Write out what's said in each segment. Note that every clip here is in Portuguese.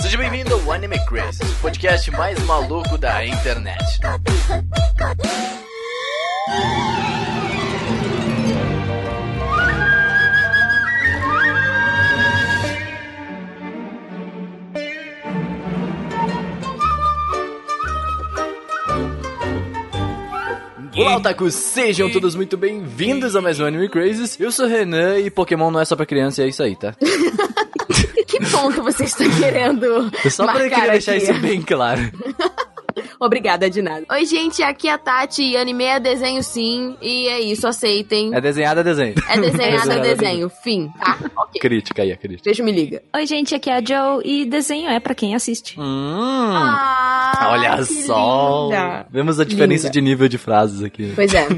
Seja bem-vindo ao Anime Crazy, o podcast mais maluco da internet. Olá, otakus! Sejam todos muito bem-vindos a mais um Anime Crazes. Eu sou o Renan e Pokémon não é só pra criança e é isso aí, tá? Que ponto você está querendo É só pra eu queria deixar aqui? isso bem claro. Obrigada, de nada. Oi, gente, aqui é a Tati, e anime é desenho sim, e é isso, aceitem. É desenhado, é desenho. É desenhado, é é desenho, fim, tá? Ok. Crítica aí, a crítica. Beijo, me liga. Oi, gente, aqui é a Joe e desenho é pra quem assiste. Hum, Ah, olha só! linda. Vemos a diferença Linda. de nível de frases aqui. Pois é.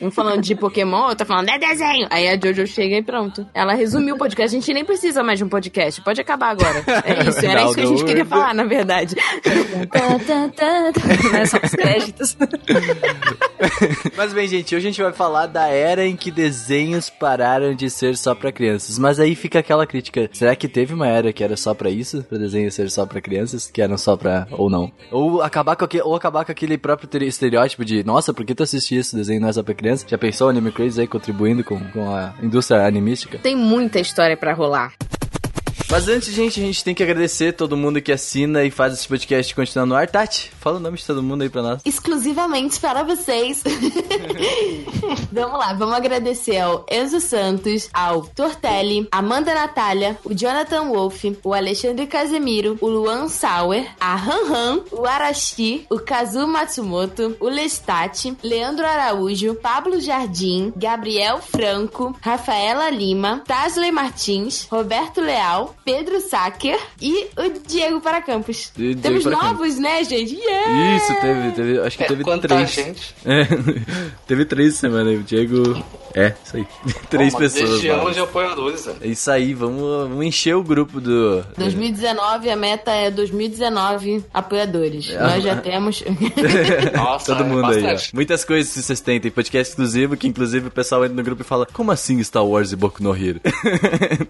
Um falando de Pokémon, outro falando, é desenho. Aí a Jojo chega e pronto. Ela resumiu o podcast. A gente nem precisa mais de um podcast. Pode acabar agora. É isso. Era isso que a gente queria falar, na verdade. Né, Só os créditos. Mas bem, gente, hoje a gente vai falar da era em que desenhos pararam de ser só pra crianças. Mas aí fica aquela crítica: será que teve uma era que era só pra isso? Pra desenhos ser só pra crianças? Que eram só pra. ou não? Ou acabar com, aque- ou acabar com aquele próprio tere- estereótipo de: nossa, por que tu assistiu esse desenho não é só pra criança? Já pensou o Anime Crazy aí contribuindo com, com a indústria animística? Tem muita história pra rolar. Mas antes, gente, a gente tem que agradecer todo mundo que assina e faz esse podcast continuar no ar. Tati, fala o nome de todo mundo aí pra nós. exclusivamente para vocês. vamos lá, vamos agradecer ao Enzo Santos, ao Tortelli, Amanda Natália, o Jonathan Wolf, o Alexandre Casemiro, o Luan Sauer, a Han Han, o Arashi, o Kazu Matsumoto, o Lestat, Leandro Araújo, Pablo Jardim, Gabriel Franco, Rafaela Lima, Tasley Martins, Roberto Leal, Pedro Sacker e o Diego Paracampos. E Diego Temos Paracampos. novos, né, gente? Yeah! Isso, teve, teve, acho que teve quanta três. gente. É, teve três semana aí. O Diego. É, isso aí. Três Uma pessoas. Novas. de apoiadores, velho. É isso aí, vamos, vamos encher o grupo do. 2019, a meta é 2019 apoiadores. É. Nós já temos. Nossa, Todo é mundo aí, ó. Muitas coisas se vocês Tem podcast exclusivo que, inclusive, o pessoal entra no grupo e fala: Como assim Star Wars e Boku no Hero?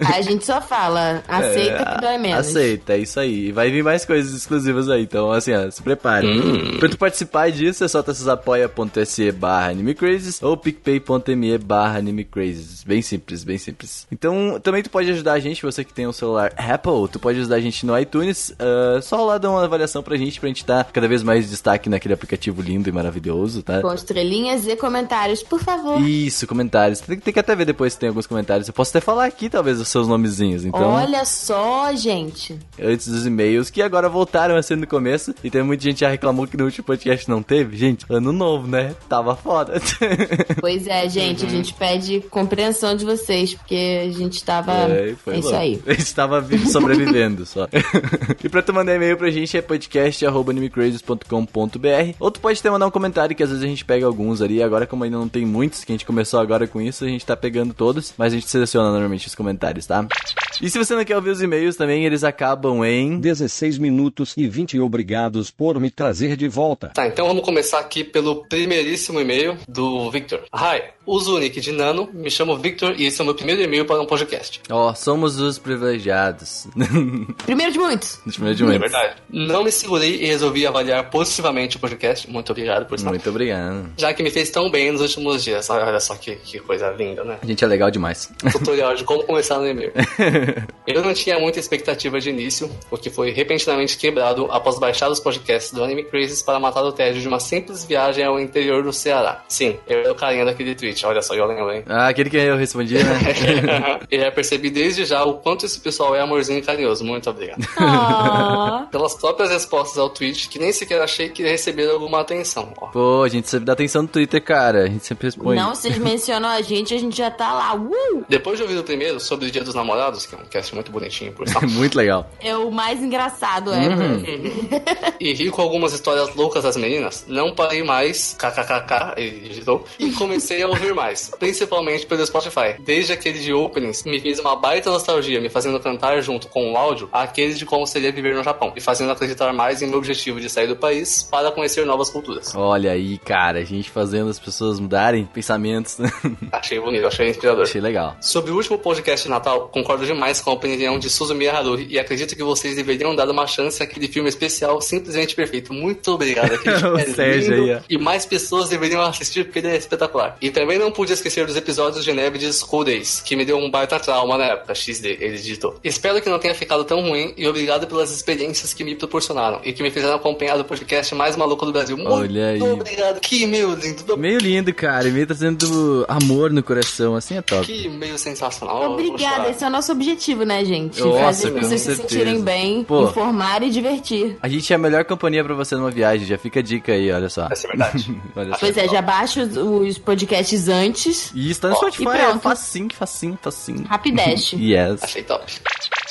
a gente só fala, aceita que dói menos. É, Aceita, é isso aí. E vai vir mais coisas exclusivas aí. Então, assim, ó, se prepare. Hum. Pra tu participar disso, é só acessar apoia.se barra animecrazes ou picpay.me barra animecrazes. Bem simples, bem simples. Então, também tu pode ajudar a gente, você que tem um celular Apple, tu pode ajudar a gente no iTunes. ah, só lá dar uma avaliação pra gente, pra gente dar cada vez mais destaque naquele aplicativo lindo e maravilhoso, tá? Com estrelinhas e comentários, por favor. Isso, comentários. Tem, tem que até ver depois se tem alguns comentários. Eu posso até falar aqui, talvez, os seus nomezinhos. Então, Olha só, gente. antes dos e-mails, que agora voltaram a ser no começo. E tem muita gente já reclamou que no último podcast não teve. Gente, ano novo, né? Tava foda. Pois é, gente, a gente pede compreensão de vocês, porque a gente tava. É, é isso aí. A gente tava vi- sobrevivendo só. e pra tu mandar e-mail pra gente é podcast.animecrazes.com.br Ou tu pode até mandar um comentário que às vezes a gente pega alguns ali. Agora, como ainda não tem muitos, que a gente começou agora com isso, a gente tá pegando todos. Mas a gente seleciona normalmente os comentários, tá? E se você não quer ouvir os e-mails também, eles acabam em. 16 minutos e 20 obrigados por me trazer de volta. Tá, então vamos começar aqui pelo primeiríssimo e-mail do Victor. Hi, uso o nick de Nano, me chamo Victor e esse é o meu primeiro e-mail para um podcast. Ó, somos os privilegiados. Primeiro de muitos. Ver de É muito. verdade. Não me segurei e resolvi avaliar positivamente o podcast. Muito obrigado por isso. Muito obrigado. Já que me fez tão bem nos últimos dias. Olha só que, que coisa linda, né? A gente é legal demais. tutorial de como começar no e-mail. Eu não tinha muita expectativa de início, o que foi repentinamente quebrado após baixar os podcasts do Anime Crazes para matar o tédio de uma simples viagem ao interior do Ceará. Sim, eu era o carinha daquele tweet, olha só, eu lembro, hein? Ah, aquele que eu respondi, né? e já percebi desde já o quanto esse pessoal é amorzinho e carinhoso. Muito obrigado. Ah. Pelas próprias respostas ao tweet, que nem sequer achei que receberam alguma atenção. Ó. Pô, a gente sempre dá atenção no Twitter, cara. A gente sempre responde. Não, vocês mencionam a gente, a gente já tá lá. Uh! Depois de ouvir o primeiro sobre o Dia dos Namorados, que um cast muito bonitinho, por sinal. Muito legal. É o mais engraçado, é. Uhum. e ri com algumas histórias loucas das meninas, não parei mais, kkkk, ele digitou, e comecei a ouvir mais, principalmente pelo Spotify. Desde aquele de openings, me fez uma baita nostalgia, me fazendo cantar junto com o áudio aquele de como seria viver no Japão, e fazendo acreditar mais em meu objetivo de sair do país para conhecer novas culturas. Olha aí, cara, a gente fazendo as pessoas mudarem pensamentos. né? Achei bonito, achei inspirador. Achei legal. Sobre o último podcast de Natal, concordo demais com a opinião de Suzumiya Haruhi e acredito que vocês deveriam dar uma chance àquele filme especial simplesmente perfeito. Muito obrigado. Aquele filme é Sérgio lindo. E mais pessoas deveriam assistir porque ele é espetacular. E também não pude esquecer dos episódios de Neve de School Days, que me deu um baita trauma na época, XD, ele digitou. Espero que não tenha ficado tão ruim e obrigado pelas experiências que me proporcionaram e que me fizeram acompanhar o podcast mais maluco do Brasil. Muito Olha aí. obrigado. Que e-mail lindo. Meio lindo, cara, e meio trazendo amor no coração, assim é top. Que e-mail sensacional. Obrigada, esse é o nosso objetivo, né, gente? Nossa, Fazer vocês se sentirem bem, Pô. informar e divertir. A gente é a melhor companhia pra você numa viagem, já fica a dica aí, olha só. Essa é verdade. Olha só. Pois é, já baixa os, os podcasts antes. E está no Spotify, e é pronto. facinho, facinho, facinho. Rapidash. Yes. Achei top.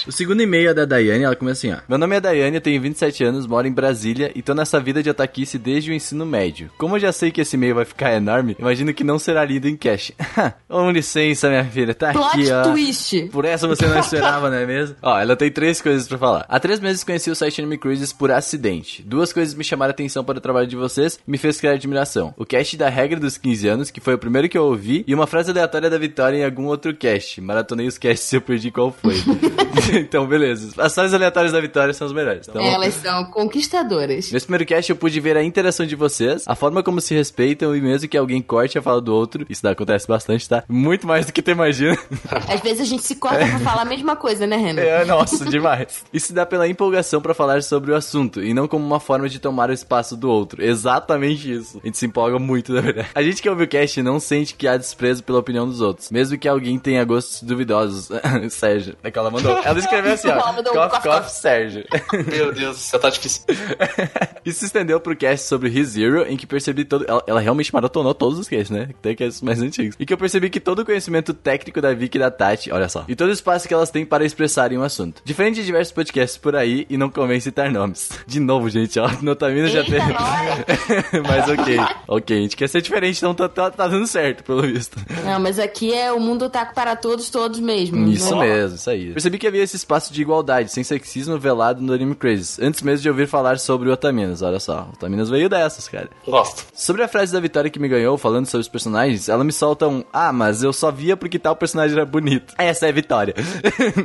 O segundo e-mail é da Daiane, ela começa assim, ó. Meu nome é Daiane, eu tenho 27 anos, moro em Brasília e tô nessa vida de otaquice desde o ensino médio. Como eu já sei que esse e-mail vai ficar enorme, imagino que não será lido em cash. Com licença, minha filha, tá Plot aqui, ó. twist. Por essa você não esperava, não é mesmo? Ó, ela tem três coisas pra falar. Há três meses conheci o site Anime Cruises por acidente. Duas coisas me chamaram a atenção para o trabalho de vocês e me fez criar admiração. O cast da regra dos 15 anos, que foi o primeiro que eu ouvi, e uma frase aleatória da Vitória em algum outro cast. Maratonei os casts e eu perdi qual foi. então, beleza. As frases aleatórias da Vitória são as melhores. Então, Elas são conquistadoras. Nesse primeiro cast eu pude ver a interação de vocês, a forma como se respeitam e mesmo que alguém corte a fala do outro, isso acontece bastante, tá? Muito mais do que tu imagina. Às vezes a gente se corta pra falar a mesma coisa, né, Renan? É, nossa, demais. Isso dá pela empolgação pra falar sobre o assunto e não como uma forma de tomar o espaço do outro. Exatamente isso. A gente se empolga muito, na verdade. A gente que ouve o cast não sente que há desprezo pela opinião dos outros, mesmo que alguém tenha gostos duvidosos. Sérgio, é que ela mandou. Ela escreveu assim, ó. Ela Cough. Sérgio. Meu Deus, você tá difícil. Isso se estendeu pro cast sobre ReZero, em que percebi todo. Ela, ela realmente maratonou todos os casts, né? Tem casts mais antigos. E que eu percebi que todo o conhecimento técnico da Vicky e da Tati, olha só, e todo o espaço que elas têm para expressarem um assunto. Diferente de diversos podcasts por aí, e não convém citar nomes. De novo, gente, ó, Notamina já teve. mas ok. Ok, a gente quer ser diferente, então tá, tá, tá dando certo, pelo visto. Não, mas aqui é o mundo taco para todos, todos mesmo. Isso né? mesmo, isso aí. Percebi que havia esse espaço de igualdade, sem sexismo velado no Anime Crazy, antes mesmo de ouvir falar sobre o Otaminas, olha só. O Otaminas veio dessas, cara. Gosto. Sobre a frase da Vitória que me ganhou, falando sobre os personagens, ela me solta um Ah, mas eu só via porque tal personagem era bonito. Essa é a Vitória.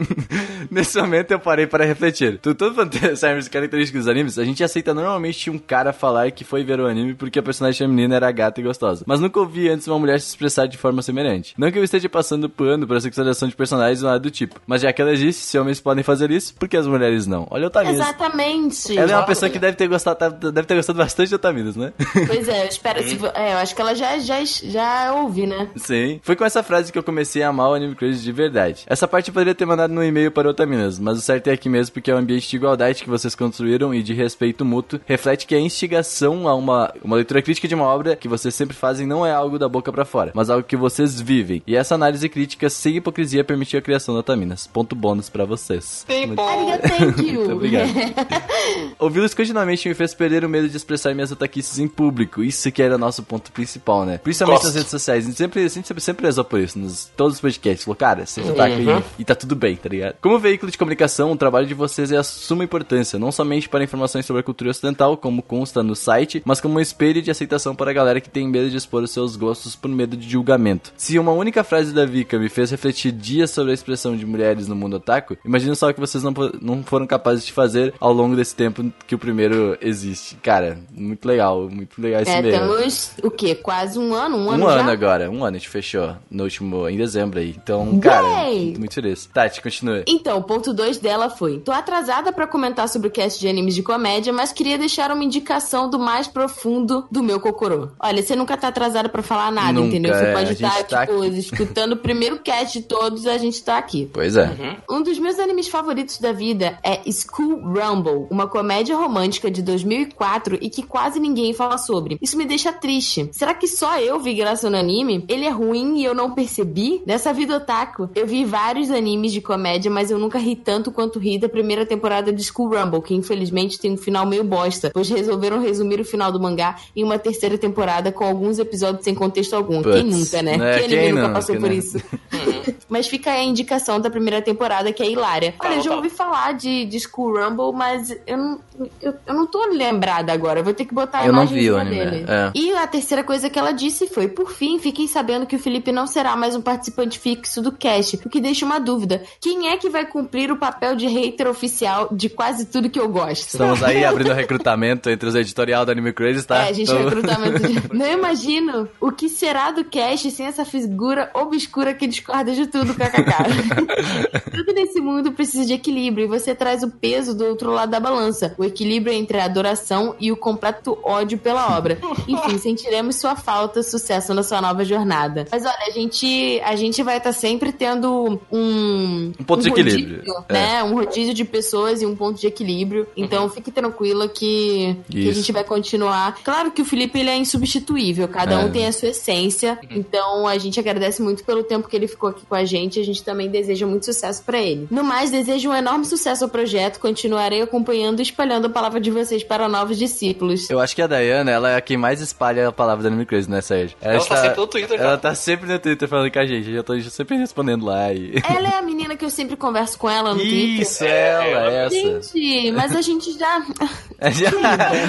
Nesse momento eu parei para refletir. Tu todo fantasmas características dos animes, a gente aceita normalmente um cara falar que foi ver o anime porque a personagem feminina era gata e gostosa. Mas nunca ouvi antes uma mulher se expressar de forma semelhante. Não que eu esteja passando pano para a sexualização de personagens ou nada do tipo. Mas já que ela disse, se homens podem fazer isso, por que as mulheres não? Olha o Otaminas. Exatamente. Ela é uma pessoa que deve ter gostado, tá- deve ter gostado bastante de Otaminas, né? Pois é, eu espero. é, eu acho que ela já, já, já ouvi, né? Sim. Foi com essa frase que eu comecei a amar o Anime Crazy de verdade. Essa parte eu poderia ter mandado no e-mail para Otaminas, mas o certo é aqui mesmo porque é um ambiente de igualdade que vocês construíram e de respeito mútuo. Reflete que a instigação a uma, uma leitura crítica de uma obra que vocês sempre fazem não é algo da boca pra fora, mas algo que vocês vivem. E essa análise crítica sem hipocrisia permitiu a criação da Otaminas. Ponto bônus pra vocês. Muito- obrigado. Ouvi-los continuamente me fez perder o medo de expressar minhas ataquices em público. Isso que era nosso ponto principal, né? Principalmente Gosto. nas redes sociais. A gente sempre, sempre, sempre rezou por isso. Nos todos os podcasts. Falou, cara, você ataca aí e tá tudo bem, tá ligado? Como veículo de comunicação, o trabalho de vocês é a suma importância. Não somente para informações sobre a cultura ocidental, como consta no site, mas como um espelho de aceitação para a galera que tem medo de expor os seus gostos por medo de julgamento. Se uma única frase da Vika me fez refletir dias sobre a expressão de mulheres no mundo otaku, imagina só o que vocês não, não foram capazes de fazer ao longo desse tempo que o primeiro existe. Cara, muito legal, muito legal esse É, meio. temos o quê? Quase um ano? Um ano Um já? ano agora, um ano a gente fechou no último, em dezembro aí. Então, cara, Yay! muito, feliz. Tati, continua. Então, o ponto 2 dela foi: Tô atrasada pra comentar sobre o cast de animes de comédia, mas queria deixar uma indicação do mais profundo do meu cocorô. Olha, você nunca tá atrasada pra falar nada, Nunca, entendeu? Você pode estar, tá tipo, aqui. escutando o primeiro cast de todos, a gente tá aqui. Pois é. Um dos meus animes favoritos da vida é School Rumble, uma comédia romântica de 2004 e que quase ninguém fala sobre. Isso me deixa triste. Será que só eu vi graça no anime? Ele é ruim e eu não percebi? Nessa vida otaku, eu vi vários animes de comédia, mas eu nunca ri tanto quanto ri da primeira temporada de School Rumble, que infelizmente tem um final meio bosta, pois resolveram resumir o final do mangá em uma terceira temporada com alguns episódios sem contexto algum. Puts, quem nunca, né? né? Quem Quem nunca não? passou por não? isso? Mas fica aí a indicação da primeira temporada, que é hilária. Olha, eu já ouvi falar de, de School Rumble, mas eu não, eu, eu não tô lembrada agora. Eu vou ter que botar a Eu não imagem vi o anime, dele. é. E a terceira coisa que ela disse foi: por fim, fiquei sabendo que o Felipe não será mais um participante fixo do cast, o que deixa uma dúvida. Quem é que vai cumprir o papel de hater oficial de quase tudo que eu gosto? Estamos aí abrindo recrutamento entre os editorial da Anime Crazy, tá? É, a gente Então- recrutamento de... Não imagino o que será do cast sem essa figura obscura que discorda de tudo, kkk. tudo nesse mundo precisa de equilíbrio e você traz o peso do outro lado da balança. O equilíbrio entre a adoração e o completo ódio pela obra. Enfim, sentiremos sua falta, sucesso na sua nova jornada. Mas olha, a gente, a gente vai estar sempre tendo um... Um ponto de equilíbrio. rodízio, É. né? Um rodízio de pessoas e um ponto de equilíbrio. Então fique tranquila que, que a gente vai continuar. Claro que o Felipe ele é insubstituível, cada É. um tem a sua essência. Então a gente agradece muito pelo tempo que ele ficou aqui com a gente. A gente também deseja muito sucesso pra ele. No mais, desejo um enorme sucesso ao projeto. Continuarei acompanhando e espalhando a palavra de vocês para novos discípulos. Eu acho que a Dayana, ela é a quem mais espalha a palavra da Anime Crazy, né, Sérgio? Ela tá sempre no Twitter, Ela cara. tá sempre no Twitter falando com a gente. Eu tô sempre respondendo lá e... Ela é a menina que eu sempre converso com ela no Twitter. Isso, ela, essa. Gente, mas a gente já. A gente,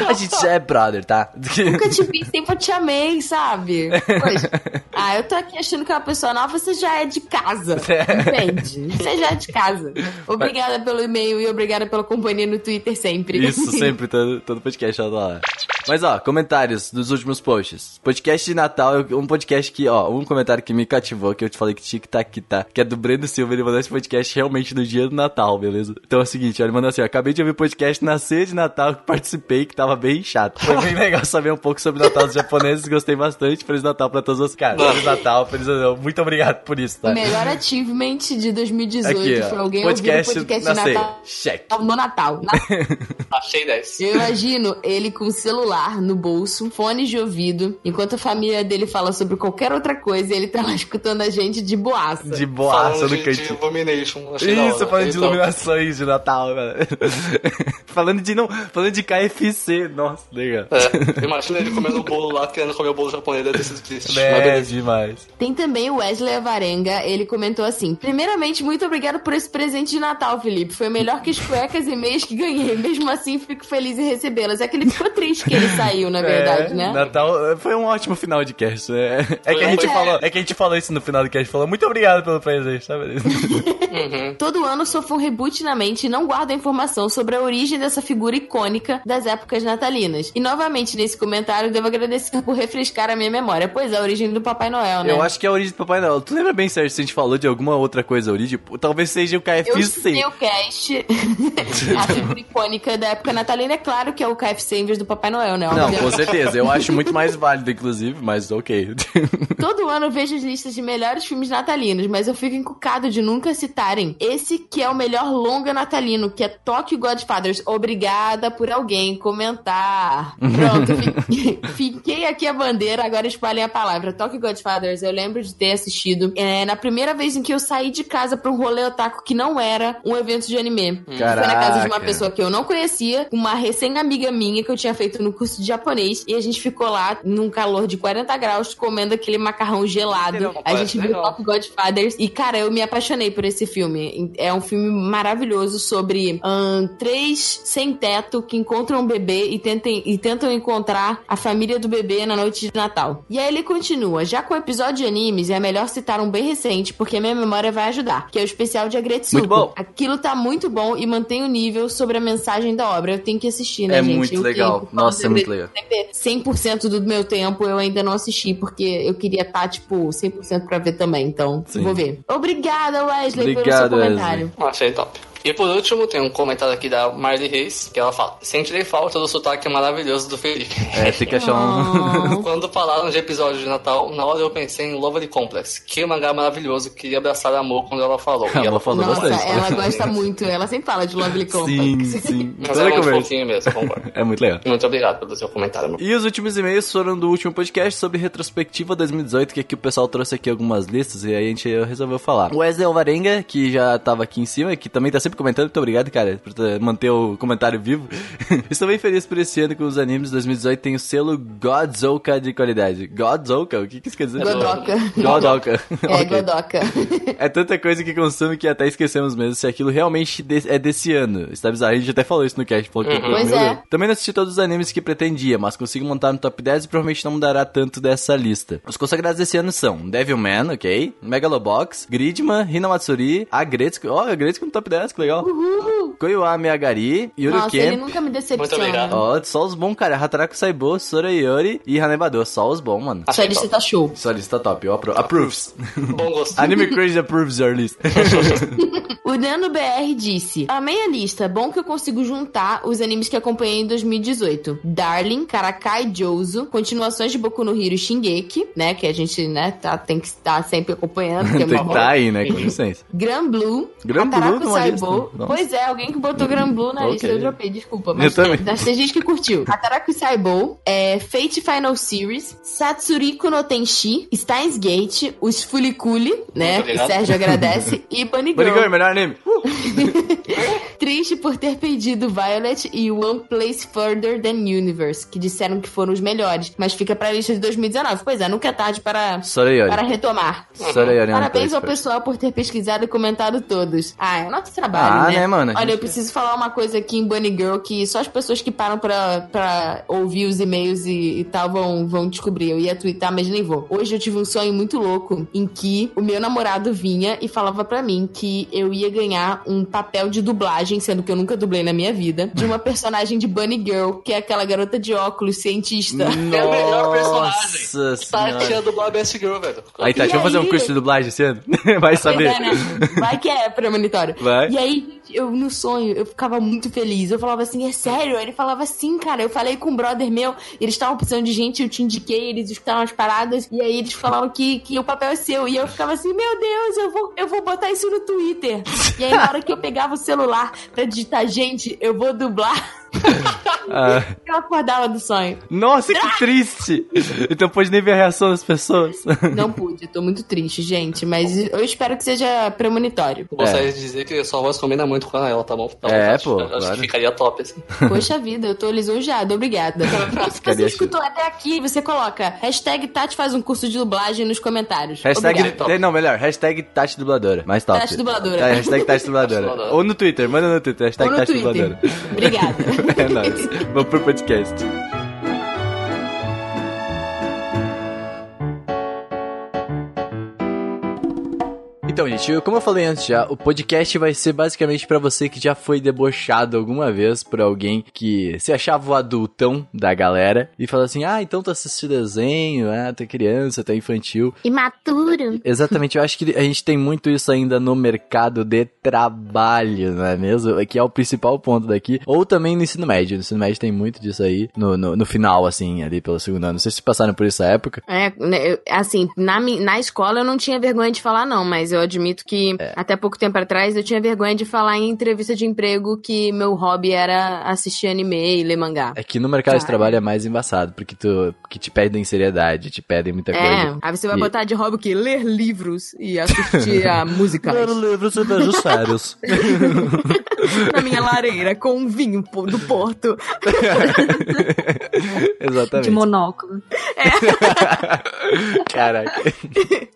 a gente já é brother, tá? Nunca te vi, sempre te amei, sabe? Poxa. Ah, eu tô aqui achando que é uma pessoa nova, você já é de casa. Entende? Você já é de casa. Obrigada pelo e-mail e obrigada pela companhia no Twitter sempre. Isso, sempre, todo, todo podcast ela tá lá. Mas ó, comentários dos últimos posts. Podcast de Natal, é um podcast que, ó, um comentário que me cativou, que eu te falei que tinha que tá aqui, tá? Que é do Breno Silva, ele mandou esse podcast realmente no dia do Natal, beleza? Então é o seguinte, ó, ele mandou assim, ó, acabei de ouvir o podcast na ceia de Natal que participei, que tava bem chato. Foi bem legal saber um pouco sobre o Natal dos japoneses, gostei bastante. Feliz Natal pra todos os caras. Feliz Natal, feliz Natal. Muito obrigado por isso, tá? Melhor achievement de 2018 Aqui, foi alguém podcast, ouvir o podcast na de ceia. Natal Check. no Natal. Na- Achei 10. Eu imagino ele com o celular no bolso, fones de ouvido, enquanto a família dele fala sobre qualquer outra coisa e ele tá lá escutando a gente de boaça. De boaça Falando no de, de cantinho. Illumination. Isso, falando de iluminações de Natal, velho. falando de não, falando de KFC, nossa, legal. É, imagina ele comendo o bolo lá, querendo comer o bolo japonês, deve ter sido triste. É, demais. Tem também o Wesley Avarenga, ele comentou assim: Primeiramente, muito obrigado por esse presente de Natal, Felipe. Foi melhor que as cuecas e meias que ganhei. Mesmo assim, fico feliz em recebê-las. É que ele ficou triste que ele saiu, na verdade, É, né? Natal eh, foi um ótimo final de cast. É, é que a gente ótimo. falou, é que a gente falou isso no final do cast, falou muito obrigado pelo presente, sabe? Uhum. Todo ano sofro um reboot na mente e não guardo a informação sobre a origem dessa figura icônica das épocas natalinas. E novamente, nesse comentário, devo agradecer por refrescar a minha memória. Pois é, a origem do Papai Noel, né? Eu acho que é a origem do Papai Noel. Tu lembra bem, Sérgio, se a gente falou de alguma outra coisa a origem? Talvez seja o Eu KFC. escutei o cast, a figura icônica da época natalina. É claro que é o KFC em vez do Papai Noel, né? Não, com certeza. Eu acho muito mais válido, inclusive, mas ok. Todo ano eu vejo as listas de melhores filmes natalinos, mas eu fico encucado de nunca citarem esse que é o melhor longa natalino, que é Tokyo Godfathers. Obrigada por alguém comentar. Pronto, fi- fiquei aqui a bandeira, agora espalhem a palavra. Tokyo Godfathers, eu lembro de ter assistido é, na primeira vez em que eu saí de casa pra um rolê otaku que não era um evento de anime. Foi na casa de uma pessoa que eu não conhecia, uma recém-amiga minha que eu tinha feito no curso de japonês, e a gente ficou lá num calor de 40 graus comendo aquele macarrão gelado. A gente viu legal. Top Godfathers e, cara, eu me apaixonei por esse filme. É um filme maravilhoso sobre três sem teto que encontram um bebê e, tentem, e tentam encontrar a família do bebê na noite de Natal. E aí ele continua. Já com o episódio de animes, é melhor citar um bem recente, porque a minha memória vai ajudar, que é o especial de Agretsuko. Muito bom. Aquilo tá muito bom e mantém o nível sobre a mensagem da obra. Eu tenho que assistir, né, É gente? muito Eu legal. tenho- Nossa, é muito legal. 100% do meu tempo eu ainda não assisti, porque eu queria estar, tipo, 100% pra ver também. Então, Sim. vou ver. Obrigada, Wesley, pelo Obrigado, seu comentário. Achei top. E por último, tem um comentário aqui da Marley Reis, que ela fala: Sentirei falta do sotaque maravilhoso do Felipe. É, tem que achar um. Quando falaram de episódio de Natal, na hora eu pensei em Lovely Complex. Que mangá maravilhoso, queria abraçar a amor quando ela falou. A e ela Amor falou Nossa, bastante. ela gosta muito. Ela sempre fala de Lovely Complex. Sim, sim. Mas é muito fofinho mesmo, eu concordo. É muito legal. Muito obrigado pelo seu comentário, meu. E os últimos e-mails foram do último podcast sobre retrospectiva 2018, que aqui o pessoal trouxe aqui algumas listas e aí a gente resolveu falar. O Wesley Alvarenga, que já tava aqui em cima, que também tá sempre comentando, muito obrigado, cara, por ter- manter o comentário vivo. Estou bem feliz por esse ano que os animes 2018 têm o selo Godzouka de qualidade. Godzouka? O que que isso quer dizer? Godoka. Godoka. É, Ok. Godoka. É tanta coisa que consome que até esquecemos mesmo se aquilo realmente é desse ano. Está bizarro, a gente até falou isso no cast. Falou que, Pois é. Também não assisti todos os animes que pretendia, mas consigo montar no top 10 e provavelmente não mudará tanto dessa lista. Os consagrados desse ano são Devilman, ok? Megalobox, Gridman, Hinamatsuri, Agretsuko. Ó, Agretsuko no top 10, que legal. Koiwa Meagari, Nossa, ele Yuruken. nunca me Muito decepciona. obrigado. Ó, só os bons, cara. Hataraku Saibo, Sorayori e Hanebado. Só os bons, mano. Sua lista tá show. Sua lista top, eu apro approves. Bom gosto. Anime Crazy approves your list. O Nano BR disse: Amei a lista, bom que eu consigo juntar os animes que acompanhei em 2018. Darling, Karakai Jouzo, continuações de Boku no Hero e Shingeki, né? Que a gente, né, tá, tem que estar sempre acompanhando. é Tem que tá aí, né? Com licença. Gran Blue, Gran Blue Hataraku lista? Nossa. Pois é, alguém que botou Gran Blue na Ok. lista, eu dropei, desculpa. Mas Eu também. tem gente que curtiu. Hataraku Saibou, é, Fate Final Series, Satsuriko no Tenshi, Steins Gate, os Fuliculi, né? Obrigado. O Sérgio agradece, e Bunny Bunny Girl. Girl, melhor anime. Triste por ter perdido Violet e One Place Further Than Universe, que disseram que foram os melhores, mas fica pra lista de 2019. Pois é, nunca é tarde para, Sorayori. para retomar. Sorayori é Parabéns ao pessoal por ter pesquisado e comentado todos. Ah, é nosso trabalho, Ah, né? né, mano? Olha, gente- eu preciso falar uma coisa aqui em Bunny Girl que só as pessoas que param pra, pra ouvir os e-mails e, e tal vão, vão descobrir. Eu ia twittar, mas nem vou. Hoje eu tive um sonho muito louco em que o meu namorado vinha e falava pra mim que eu ia ganhar um papel de dublagem, sendo que eu nunca dublei na minha vida, de uma personagem de Bunny Girl, que é aquela garota de óculos cientista. É o melhor personagem. Nossa senhora. ia dublar Best Girl, velho. Aí, Tati, E vamos fazer um aí? curso de dublagem esse ano? Vai saber. É, né? Vai que é premonitório. Vai. E aí, gente, eu no sonho, eu ficava muito feliz. Eu falava assim, é sério? Ele falava assim, cara. Eu falei com um brother meu, eles estavam precisando de gente, eu te indiquei, eles escutaram as paradas, e aí eles falaram que, que o papel é seu. E eu ficava assim, meu Deus, eu vou, eu vou botar isso no Twitter. E aí, na hora que eu pegava o celular pra digitar, gente, eu vou dublar, Ah, eu acordava do sonho. nossa, que triste. Então pode nem ver a reação das pessoas. Não pude, eu tô muito triste, gente, mas eu espero que seja premonitório. Gostaria de dizer que sua voz combina muito com ela, tá bom? Tá bom, É, Tati? pô, Acho claro. que ficaria top, assim. Poxa vida, eu tô lisonjeada, obrigada. Se você escutou até aqui, você coloca hashtag Tati faz um curso de dublagem nos comentários. Hashtag. Obrigada. top. Não, melhor. Hashtag Tati Dubladora. Mais top. Tati Dubladora. É, hashtag Tati Dubladora. Ou no Twitter. Manda no Twitter. Hashtag Tati Twitter. Dubladora. Obrigada. É nóis. Vamos pro podcast. Então, gente, como eu falei antes já, o podcast vai ser basicamente pra você que já foi debochado alguma vez por alguém que se achava o adultão da galera e falou assim: ah, então tu assiste desenho, ah, tu é criança, tu é infantil. Imaturo. Exatamente, eu acho que a gente tem muito isso ainda no mercado de trabalho, não é mesmo? Que é o principal ponto daqui. Ou também no ensino médio. No ensino médio tem muito disso aí no, no, no final, assim, ali pelo segundo ano. Não sei se passaram por essa época. É, né, assim, na, na escola eu não tinha vergonha de falar, não, mas eu admito que É. até pouco tempo atrás eu tinha vergonha de falar em entrevista de emprego que meu hobby era assistir anime e ler mangá. É que no mercado de trabalho é mais embaçado, porque tu que te pedem seriedade, te pedem muita É, coisa. aí você vai E- botar de hobby o quê? Ler livros e assistir a músicas. livros e beijos sérios. na minha lareira com um vinho do Porto. Exatamente. De monóculo. Caraca.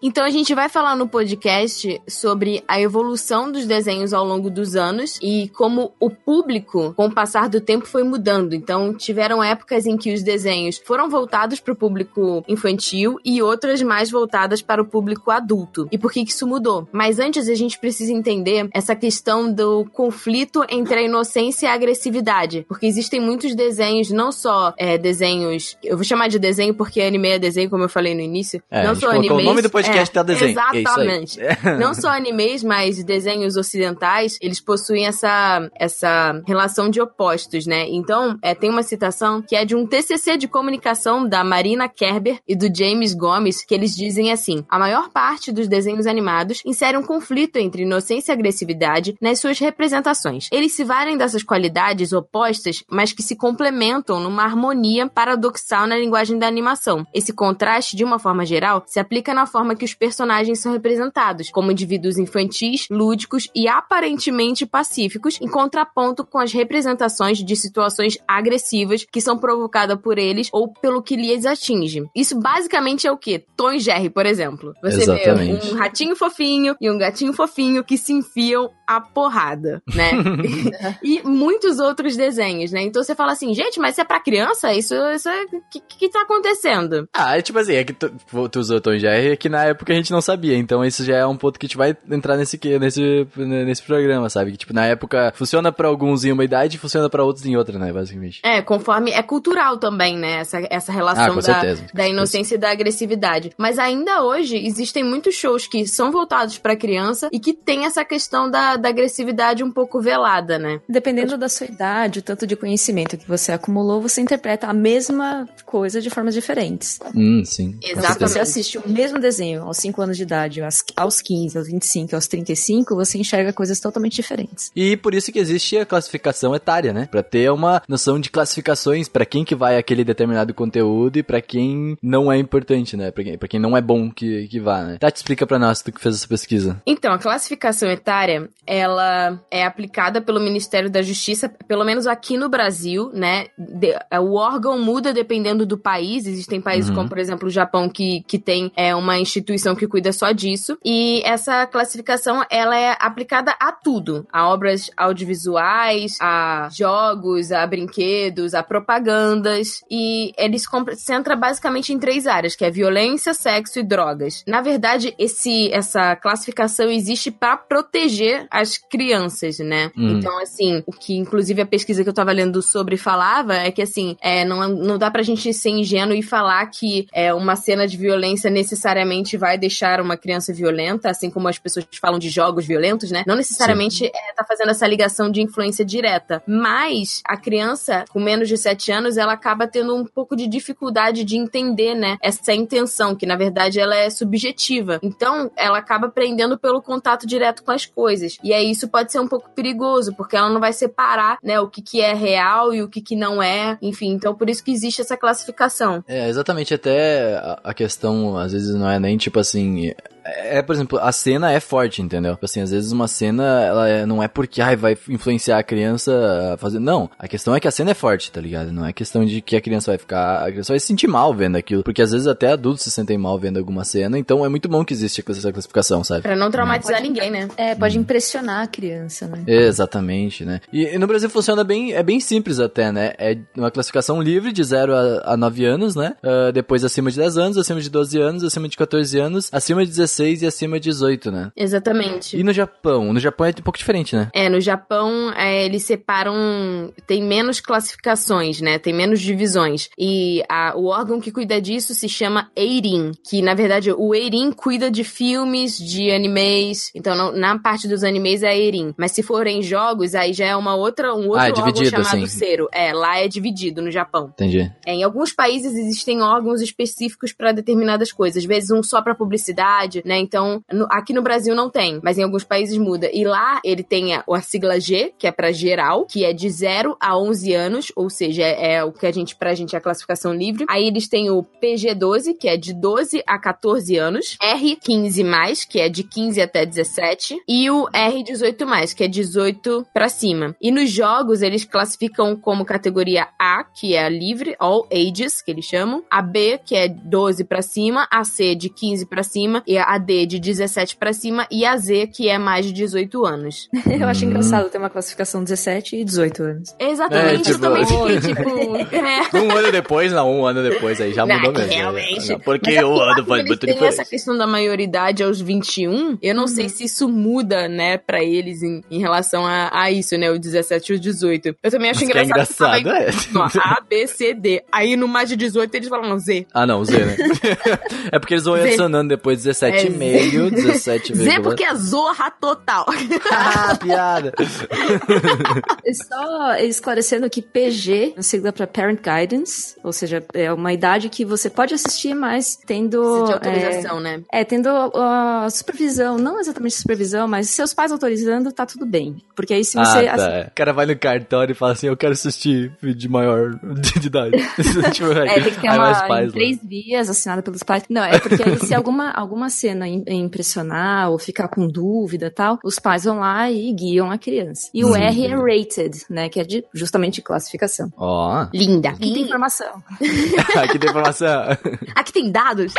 Então a gente vai falar no podcast sobre a evolução dos desenhos ao longo dos anos e como o público, com o passar do tempo, foi mudando. Então tiveram épocas em que os desenhos foram voltados para o público infantil e outras mais voltadas para o público adulto. E por que que isso mudou? Mas antes a gente precisa entender essa questão do conflito entre a inocência e a agressividade, porque existem muitos desenhos, não só é, desenhos, eu vou chamar de desenho porque anime é desenho, como eu falei no início, É, não só colocou o nome do podcast é, tá desenho. É. Exatamente. Não só animes, mas desenhos ocidentais, eles possuem essa, essa relação de opostos, né? Então, é, tem uma citação que é de um TCC de comunicação da Marina Kerber e do James Gomes, que eles dizem assim: a maior parte dos desenhos animados insere um conflito entre inocência e agressividade nas suas representações. Eles se valem dessas qualidades opostas, mas que se complementam numa harmonia paradoxal na linguagem da animação. Esse contraste, de uma forma geral, se aplica na forma que os personagens são representados, como indivíduos infantis, lúdicos e aparentemente pacíficos, em contraponto com as representações de situações agressivas que são provocadas por eles ou pelo que lhes atinge. Isso basicamente é o que? Tom e Jerry, por exemplo. Você Exatamente. vê um ratinho fofinho e um gatinho fofinho que se enfiam a porrada, né? e muitos outros desenhos, né? Então você fala assim, gente, mas isso é pra criança? Isso, isso é... O que, que tá acontecendo? Ah, é tipo assim, é que tu, tu usou Tom e Jerry, é que na época a gente não sabia, então isso já é um ponto que a gente vai entrar nesse, que- nesse, nesse programa, sabe? Que tipo, na época funciona pra alguns em uma idade e funciona pra outros em outra, né, basicamente. É, conforme. É cultural também, né? Essa, essa Ah, relação com da, da inocência e da agressividade. Mas ainda hoje existem muitos shows que são voltados pra criança e que tem essa questão da, da agressividade um pouco velada, né? Dependendo da sua idade, o tanto de conhecimento que você acumulou, você interpreta a mesma coisa de formas diferentes. Hum, sim. Se você assiste o mesmo desenho aos 5 anos de idade, aos- aos 15, aos 25, aos 35, você enxerga coisas totalmente diferentes. E por isso que existe a classificação etária, né? Pra ter uma noção de classificações pra quem que vai aquele determinado conteúdo e pra quem não é importante, né? Pra quem, pra quem não é bom que, que vá, né? Tati, explica pra nós, tu que fez essa pesquisa. Então, a classificação etária, ela é aplicada pelo Ministério da Justiça, pelo menos aqui no Brasil, né? De- o órgão muda dependendo do país. Existem países Uhum. como, por exemplo, o Japão, que, que tem é, uma instituição que cuida só disso. E essa classificação, ela é aplicada a tudo. A obras audiovisuais, a jogos, a brinquedos, a propagandas. E ele se concentra basicamente em três áreas, que é violência, sexo e drogas. Na verdade, esse, essa classificação existe para proteger as crianças, né? Uhum. Então, assim, o que inclusive a pesquisa que eu tava lendo sobre falava é que, assim, é, não, não dá pra gente ser ingênuo e falar que é, uma cena de violência necessariamente vai deixar uma criança violenta, assim como as pessoas falam de jogos violentos, né? Não necessariamente é, tá fazendo essa ligação de influência direta. Mas a criança, com menos de 7 anos, ela acaba tendo um pouco de dificuldade de entender, né? Essa intenção, que na verdade ela é subjetiva. Então, ela acaba aprendendo pelo contato direto com as coisas. E aí isso pode ser um pouco perigoso, porque ela não vai separar, né, o que, que é real e o que, que não é. Enfim, então por isso que existe essa classificação. É, exatamente, até a questão, às vezes, não é nem tipo assim. É, é, por exemplo, a cena é forte, entendeu? Tipo Assim, às vezes uma cena, ela é- não é porque ai, vai influenciar a criança a fazer. Não, a questão é que a cena é forte, tá ligado? Não é questão de que a criança vai ficar. A criança vai se sentir mal vendo aquilo. Porque às vezes até adultos se sentem mal vendo alguma cena. Então é muito bom que existe essa classificação, sabe? Pra não traumatizar Pode- ninguém, né? É, pode impressionar a criança, né? Exatamente, né? E, e no Brasil funciona bem, é bem simples até, né? É uma classificação livre de 0 a, a 9 anos, né? Ah, depois acima de 10 anos, acima de 12 anos, acima de 14 anos, acima de 16 e acima de 18, né? Exatamente. E no Japão? No Japão é um pouco diferente, né? É, no Japão, é, eles separam. Tem menos classificações, né? Tem menos divisões. E a- o órgão que cuida disso se chama Eirin, que na verdade o Eirin cuida de filmes, de animes. Então, não- na parte dos animes é Eirin. Mas se forem jogos, aí já é uma outra, um outro Ah, é órgão chamado assim. Cero. É, lá é dividido no Japão. Entendi. É, em alguns países existem órgãos específicos para determinadas coisas, às vezes um só para publicidade, né? Então, no- aqui no Brasil não tem, mas em alguns países muda. E lá ele tem a, a sigla G, que é para geral, que é de 0 a 11 anos, ou seja, é, é o que a gente pra gente é a classificação livre. Aí eles têm o PG12, que é de 12 a 14 anos, R15+, que é de 15 até 17, e o R18+, que é 18 pra cima. E nos jogos eles classificam como categoria A, que é a livre, all ages, que eles chamam, a B, que é 12 pra cima, a C de 15 pra cima e a D de 17 pra cima e a Z, que é mais de 18 anos. Eu acho Hum. engraçado ter uma classificação 17 e 18 anos. Exatamente, É, eu também tipo- fiquei tipo, é. Um ano depois, não, um ano depois, aí já Não, mudou é mesmo. realmente. Não, Porque Mas é porque ano eles muito têm diferença. essa questão da maioridade aos 21, eu não Uhum. sei se isso muda, né, pra eles em, em relação a, a isso, né, o 17 e o 18. Eu também acho Mas que é engraçado. engraçado, é. que fala, A, B, C, D. Aí no mais de 18 eles falam Z. Ah, não, Z, né? é porque eles vão adicionando depois 17 É, 17,5, 17, Z porque é zorra total. Ah, piada. Só esclarecendo que PG é sigla para Parent Guidance, ou seja, é uma idade que você pode assistir, mas tendo. de é, autorização, né? É, tendo a supervisão, não exatamente supervisão, mas seus pais autorizando, tá tudo bem. Porque aí se você. ah, tá. O cara vai no cartório e fala assim, eu quero assistir vídeo de maior de idade. tipo, É, tem que ter aí uma pais em lá. três vias, assinada pelos pais. Não, é porque aí se alguma, alguma cena im- impressionar ou ficar com dúvida e tal, os pais vão lá e guiam a criança. E o Hum, R é rated, né? Que é de, justamente classificação. Ó, Linda. Aqui tem informação. aqui tem informação. Aqui tem dados.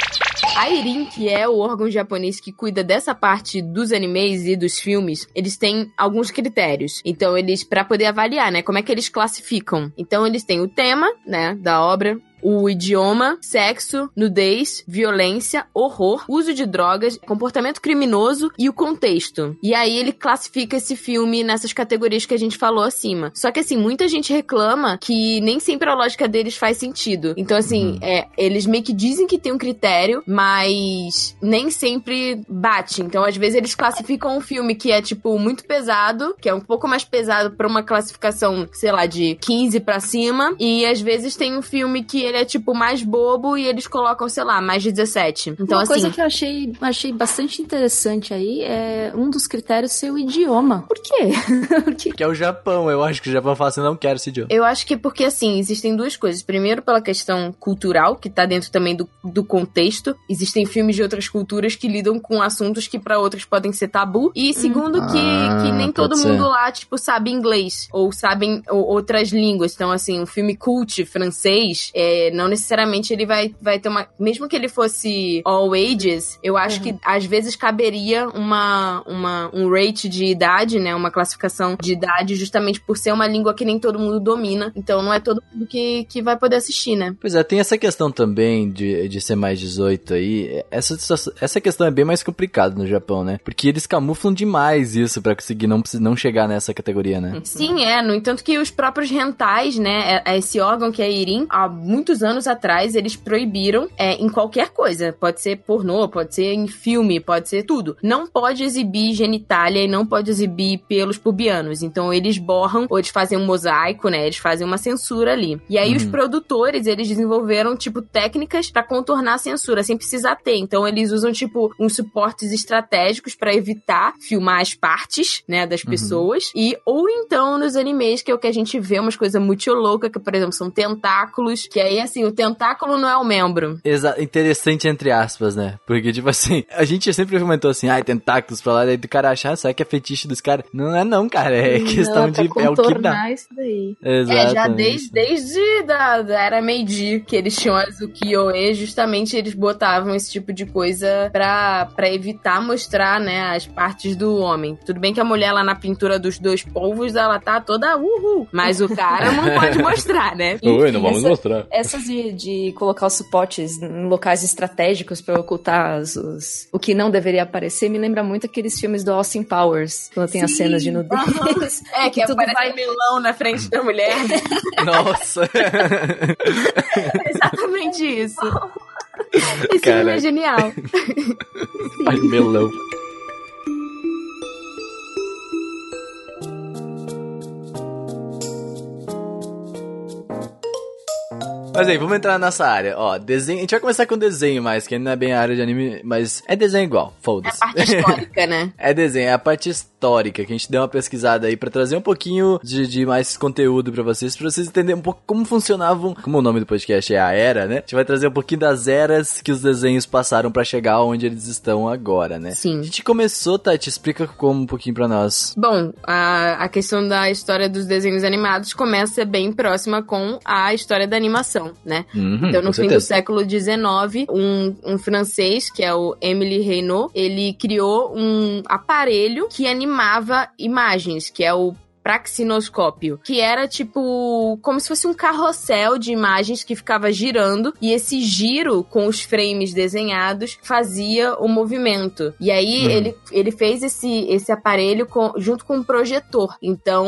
A Irin, que é o órgão japonês que cuida dessa parte dos animes e dos filmes, eles têm alguns critérios. Então, eles, pra poder avaliar, né, como é que eles classificam. Então, eles têm o tema, né, da obra, o idioma, sexo, nudez, violência, horror, uso de drogas, comportamento criminoso e o contexto. E aí ele classifica esse filme nessas categorias que a gente falou acima. Só que assim, muita gente reclama que nem sempre a lógica deles faz sentido. Então assim, é, eles meio que dizem que tem um critério, mas nem sempre bate. Então às vezes eles classificam um filme que é tipo muito pesado, que é um pouco mais pesado pra uma classificação, sei lá, de 15 pra cima, e às vezes tem um filme que ele é tipo mais bobo e eles colocam, sei lá, mais de 17. Então Uma assim, coisa que eu achei, achei bastante interessante aí é um dos critérios ser o idioma. Por quê? Porque Que é o Japão. Eu acho que o Japão fala assim, não quero esse idioma. Eu acho que é porque, assim, existem duas coisas. Primeiro, pela questão cultural, que tá dentro também do, do contexto. Existem filmes de outras culturas que lidam com assuntos que pra outras podem ser tabu. E segundo, que, Ah, que nem todo ser. mundo lá, tipo, sabe inglês. Ou sabem ou- outras línguas. Então, assim, um filme cult francês, é, não necessariamente ele vai, vai ter uma... Mesmo que ele fosse all ages, eu acho que às vezes caberia uma, uma, um rate de idade, né? Uma classificação de idade justamente por ser uma língua que nem todo mundo domina. Então não é todo mundo que, que vai poder assistir, né? Pois é, tem essa questão também de, de ser mais 18 aí. Essa, essa questão é bem mais complicada no Japão, né? Porque eles camuflam demais isso pra conseguir não, não chegar nessa categoria, né? Sim, é. No entanto que os próprios rentais, né? é- é Esse órgão que é a Irin, há muitos anos atrás, eles proibiram é, em qualquer coisa. Pode ser pornô, pode ser em filme, pode ser tudo. Não pode exibir genitália e não pode exibir pelos pubianos. Então eles borram, ou eles fazem um mosaico, né? Eles fazem uma censura ali. E aí os Uhum. produtores, eles desenvolveram, tipo, técnicas pra contornar a censura, sem precisar ter. Então eles usam, tipo, uns suportes estratégicos pra evitar filmar as partes, né, das Uhum. pessoas. E, ou então nos animes, que é o que a gente vê, umas coisas muito loucas, que, por exemplo, são tentáculos, que aí, assim, o tentáculo não é o membro. Exa interessante entre aspas, né? Porque, tipo assim, a gente sempre comentou assim, ai, tentáculos pra lá, daí do cara achar, será que é fetiche dos caras? Não é não, cara, é questão Não, pra de... É o que dá. isso daí. Exato. É, já desde, desde da, da era Meiji, que eles tinham as ukiyo-e, justamente eles botavam esse tipo de coisa pra, pra evitar mostrar, né, as partes do homem. Tudo bem que a mulher lá na pintura dos dois povos, ela tá toda uhul, mas o cara não pode mostrar, né? Oi, não vamos essa- mostrar. Essas de, de colocar os suportes em locais estratégicos pra ocultar os, os- o que não deveria aparecer me lembra muito aqueles filmes do Austin Powers, quando tem as Sim. cenas de nudez. É, que tudo aparece vai- melão na frente da mulher. Nossa. É exatamente isso. Esse filme Caraca. é genial. Ai, melão. Mas aí, vamos entrar nessa área. Ó, desenho. A gente vai começar com desenho mais, que não é bem a área de anime, mas é desenho igual. É a Foda-se. parte histórica, né? É desenho, é a parte histórica que a gente deu uma pesquisada aí pra trazer um pouquinho de, de mais conteúdo pra vocês, pra vocês entenderem um pouco como funcionavam. Como o nome do podcast é a era, né? A gente vai trazer um pouquinho das eras que os desenhos passaram pra chegar onde eles estão agora, né? Sim. A gente começou, Tati, explica como um pouquinho pra nós. Bom, a, a questão da história dos desenhos animados começa bem próxima com a história da animação, né? Uhum, Então, no fim do certeza. século XIX, um, um francês, que é o Émile Reynaud, ele criou um aparelho que animava imagens, que é o praxinoscópio, que era tipo como se fosse um carrossel de imagens que ficava girando e esse giro com os frames desenhados fazia o movimento. E aí Uhum. ele, ele fez esse, esse aparelho com- junto com um projetor. Então,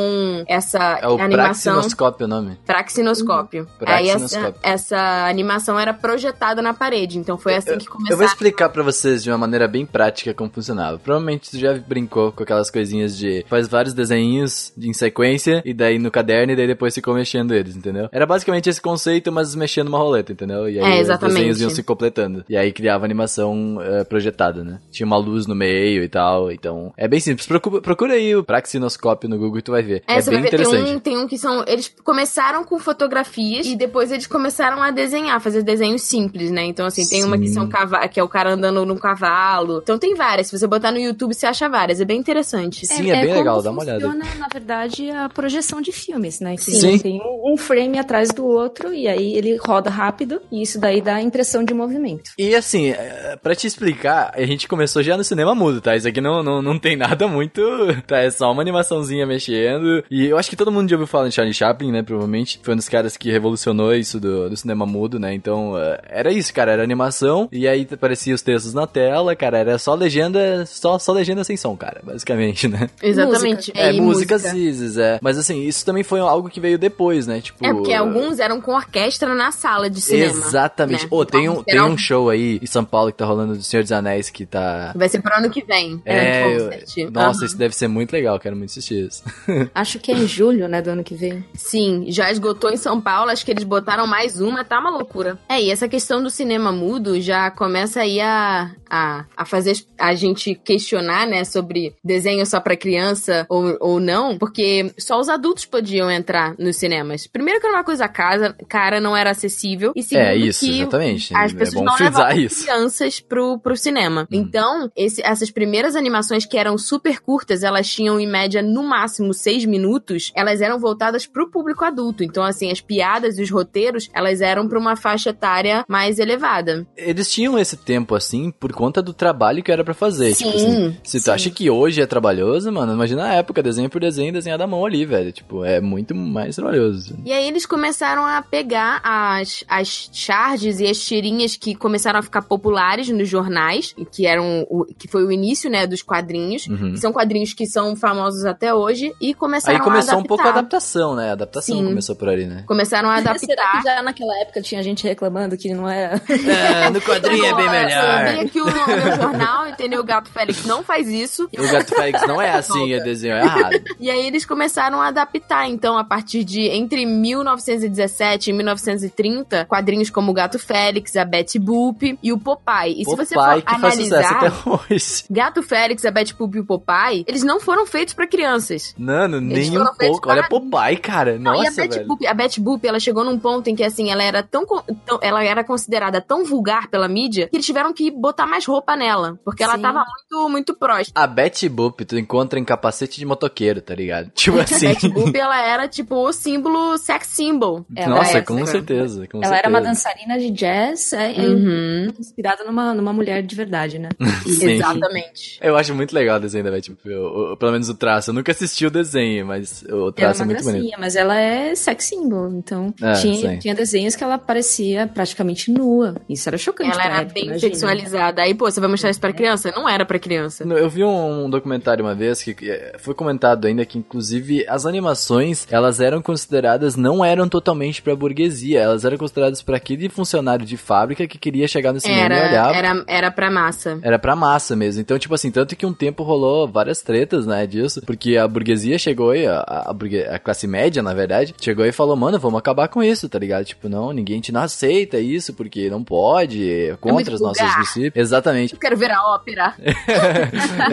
essa É o animação. praxinoscópio o nome. Praxinoscópio. Aí essa, Praxinoscópio. essa animação era projetada na parede. Então foi assim que Eu começaram. vou explicar pra vocês de uma maneira bem prática como funcionava. Provavelmente tu já brincou com aquelas coisinhas de faz vários desenhos em sequência e daí no caderno e daí depois ficou mexendo eles, entendeu? Era basicamente esse conceito, mas mexendo uma roleta, entendeu? E aí É, os desenhos iam se completando. E aí criava animação eh, projetada, né? Tinha uma luz no meio e tal, então é bem simples. Procura, procura aí o praxinoscópio no Google e tu vai ver. É, É, você bem vai ver, tem interessante. um, tem um que são. Eles começaram com fotografias e depois eles começaram a desenhar, fazer desenhos simples, né? Então, assim, tem uma que Sim. são cava que é o cara andando num cavalo. Então tem várias. Se você botar no YouTube, você acha várias. É bem interessante. Sim, é bem como legal, dá uma olhada. funciona, na verdade, a projeção de filmes, né? Que Sim. Tem um frame atrás do outro e aí ele roda rápido e isso daí dá a impressão de movimento. E assim, é, pra te explicar, a gente começou já no cinema mudo, tá? Isso aqui não, não, não tem nada muito. Tá? É só uma animaçãozinha mexendo. E eu acho que todo mundo já ouviu falar em Charlie Chaplin, né? Provavelmente. Foi um dos caras que revolucionou isso do, do cinema mudo, né? Então, é, era isso, cara. Era animação. E aí aparecia os textos na tela, cara. Era só legenda, só, só legenda sem som, cara. Basicamente, né? Exatamente. É, e músicas música. Isis, é. Mas assim, isso também foi algo que veio depois, né? Tipo. É, porque alguns eram com orquestra na sala de cinema. Exatamente. né? Ô, tem, um, tem um show aí em São Paulo que tá rolando do Senhor dos Anéis que tá. Vai ser pro ano que vem. É, vou eu- nossa, Aham. isso deve ser muito legal, quero muito assistir isso. Acho que é em julho, né, do ano que vem. Sim, já esgotou em São Paulo, acho que eles botaram mais uma, tá uma loucura. É, e essa questão do cinema mudo já começa aí a, a, a fazer a gente questionar, né, sobre desenho só pra criança ou, ou não, porque só os adultos podiam entrar nos cinemas. Primeiro que era uma coisa casa, cara, não era acessível, e segundo é isso, que exatamente. as é pessoas bom não levavam isso. crianças pro, pro cinema. Hum. Então, esse- essas primeiras animações que eram super curtas, elas tinham em média no máximo seis minutos, elas eram voltadas pro público adulto. Então, assim, as piadas e os roteiros, elas eram pra uma faixa etária mais elevada. Eles tinham esse tempo assim por conta do trabalho que era pra fazer. Sim, tipo assim, se tu sim. acha que hoje é trabalhoso, mano, imagina a época, desenho por desenho, desenhar da mão ali, velho. Tipo, é muito mais trabalhoso. E aí eles começaram a pegar as, as charges e as tirinhas que começaram a ficar populares nos jornais, e que eram o, que foi o início, né, dos quadrinhos. Uhum. que São quadrinhos que são famosos até hoje e começaram Aí começou a um pouco a adaptação, né? A adaptação Sim. começou por ali, né? Começaram a Será adaptar. que já naquela época tinha gente reclamando que não era... É, no quadrinho é bem melhor. vi aqui o meu jornal, entendeu? O Gato Félix não faz isso. O Gato Félix não é assim, é desenho errado. E aí eles começaram a adaptar, então, a partir de entre 1917 e 1930, quadrinhos como o Gato Félix, a Betty Boop e o Popeye. E se você for Popeye que faz analisar, até hoje. Gato Félix, a Betty Boop e o Popeye, eles não foram feitos pra crianças. Mano, nem um pouco. Olha para- Popeye, cara. Não, e a Nossa, Betty velho. Boop, a Betty Boop, ela chegou num ponto em que assim, ela era tão, tão- ela era considerada tão vulgar pela mídia que eles tiveram que botar mais roupa nela, porque ela Sim. tava muito muito próxima. A Betty Boop tu encontra em capacete de motoqueiro, tá ligado? Tipo assim. Betty Boop, ela era tipo o símbolo, sex symbol. Ela Nossa, época. com certeza. Com Ela era uma certeza. dançarina de jazz, é, é Uhum. inspirada numa, numa mulher de verdade, né? Sim. Exatamente. Eu acho muito legal o desenho da Betty Boop. eu- eu- Pelo menos o traço. Eu nunca assisti o desenho, mas o é traço é, uma muito bonito. gracinha, mas ela é sex symbol, então É, sim. tinha, tinha desenhos que ela parecia praticamente nua. Isso era chocante Ela era época, bem imagina. sexualizada. Aí, pô, você vai mostrar isso pra criança? Não era pra criança. Eu vi um, um documentário uma vez que eh, foi comentado ainda que, inclusive, as animações elas eram consideradas, não eram totalmente pra burguesia, elas eram consideradas pra aquele funcionário de fábrica que queria chegar no cinema Era, e olhar. era, era pra massa. Era pra massa mesmo. Então, tipo assim, tanto que um tempo rolou várias tretas, né, disso. Porque a burguesia chegou aí, a, a, a classe média, na verdade, chegou e falou, mano, vamos acabar com isso, tá ligado? Tipo, não, ninguém te não aceita isso, porque não pode, é contra muito os nossos vulgar. princípios. Exatamente. Eu quero ver a ópera.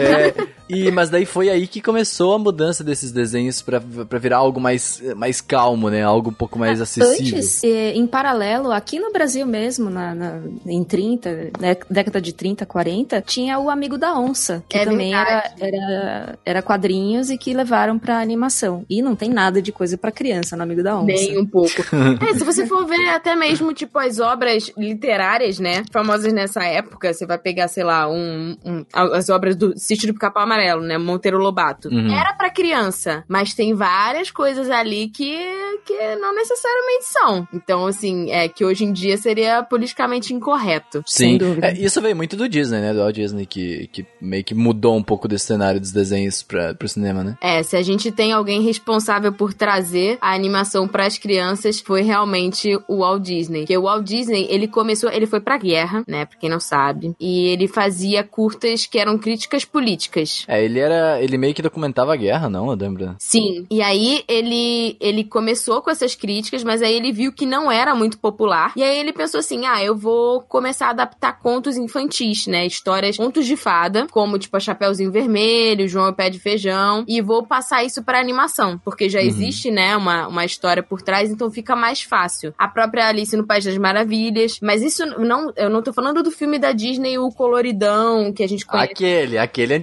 É, e, mas daí foi aí que começou a mudança desses desenhos pra, pra virar algo mais, mais calmo, né? Algo um pouco mais acessível. Antes, eh, em paralelo, aqui no Brasil mesmo, na, na- em 30, né, década de 30, 40, tinha o Amigo da Onça, que É também era, era, era quadrinhos e que levaram pra animação. E não tem nada de coisa pra criança no Amigo da Onça. Nem um pouco. É, se você for ver até mesmo, tipo, as obras literárias, né? Famosas nessa época, você vai pegar, sei lá, um, um- as obras do Sítio do Pica-Pau amarelo, né? Monteiro Lobato. Uhum. Era pra criança, mas tem várias coisas ali que, que não necessariamente são. Então, assim, é que hoje em dia seria politicamente incorreto. Sim, dúvida. É, isso veio muito do Disney, né? Do Walt Disney, que, que meio que mudou um pouco desse cenário dos desenhos pra, pro cinema, né? É, se a gente tem alguém responsável por trazer a animação pras crianças, foi realmente o Walt Disney. Porque o Walt Disney, ele começou, ele foi pra guerra, né, pra quem não sabe, e ele fazia curtas que eram críticas políticas. É, ele era. Ele meio que documentava a guerra, não, eu lembro. Sim. E aí ele ele começou com essas críticas, mas aí ele viu que não era muito popular. E aí ele pensou assim: "Ah, eu vou começar a adaptar contos infantis, né? Histórias, contos de fada, como tipo a Chapeuzinho Vermelho, João e Pé de Feijão, e vou passar isso pra animação, porque já Uhum. existe, né, uma, uma história por trás, então fica mais fácil. A própria Alice no País das Maravilhas, mas isso não, eu não tô falando do filme da Disney, o coloridão que a gente conhece. Aquele, aquele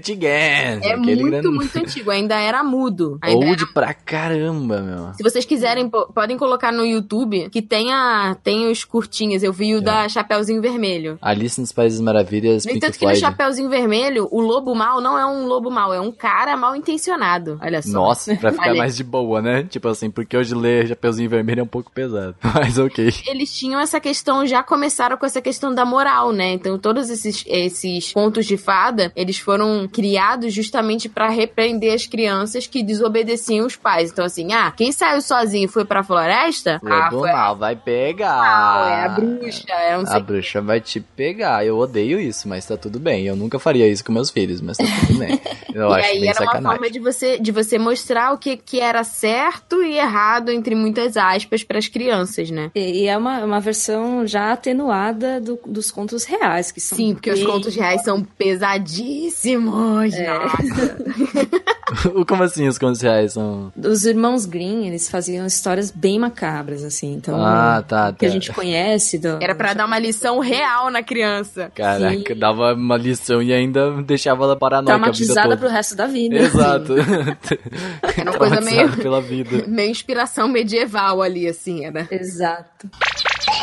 antiguão. É muito, grande- muito antigo, ainda era mudo. Ainda Old pra caramba, meu. se vocês quiserem, po- podem colocar no YouTube que tem, a, tem os curtinhos. Eu vi o da Chapeuzinho Vermelho. Alice nos Países Maravilhas, No Pink entanto que no Floyd. Chapeuzinho Vermelho, o lobo mal não é um lobo mal, é um cara mal intencionado. Olha só. Nossa, pra ficar mais de boa, né? Tipo assim, porque hoje ler Chapeuzinho Vermelho é um pouco pesado. Mas ok. Eles tinham essa questão, já começaram com essa questão da moral, né? Então todos esses, esses contos de fada, eles foram criados justamente pra repreender as crianças que desobedeciam os pais. Então assim, ah, quem saiu sozinho e foi pra floresta? ah, Lobo foi a mal vai pegar. mal, é a bruxa, é um A bruxa vai te pegar. Eu odeio isso, mas tá tudo bem. Eu nunca faria isso com meus filhos, mas tá tudo bem. Eu e acho aí bem era uma sacanagem. forma de você, de você mostrar o que, que era certo e errado, entre muitas aspas, pras crianças, né? E, e é uma, uma versão já atenuada do- dos contos reais, que são Sim, porque os bem- contos reais são pesadíssimos. É. Nossa. Como assim os contos reais são... Os irmãos Green, eles faziam histórias bem macabras, assim. Então, Ah, tá, que a tá. gente conhece. Do, Era pra dar uma lição real na criança. Caraca, Sim. dava uma lição e ainda deixava ela paranoica a vida traumatizada pro resto da vida. Exato. Era uma coisa meio, pela vida. meio inspiração medieval ali, assim, era. Exato.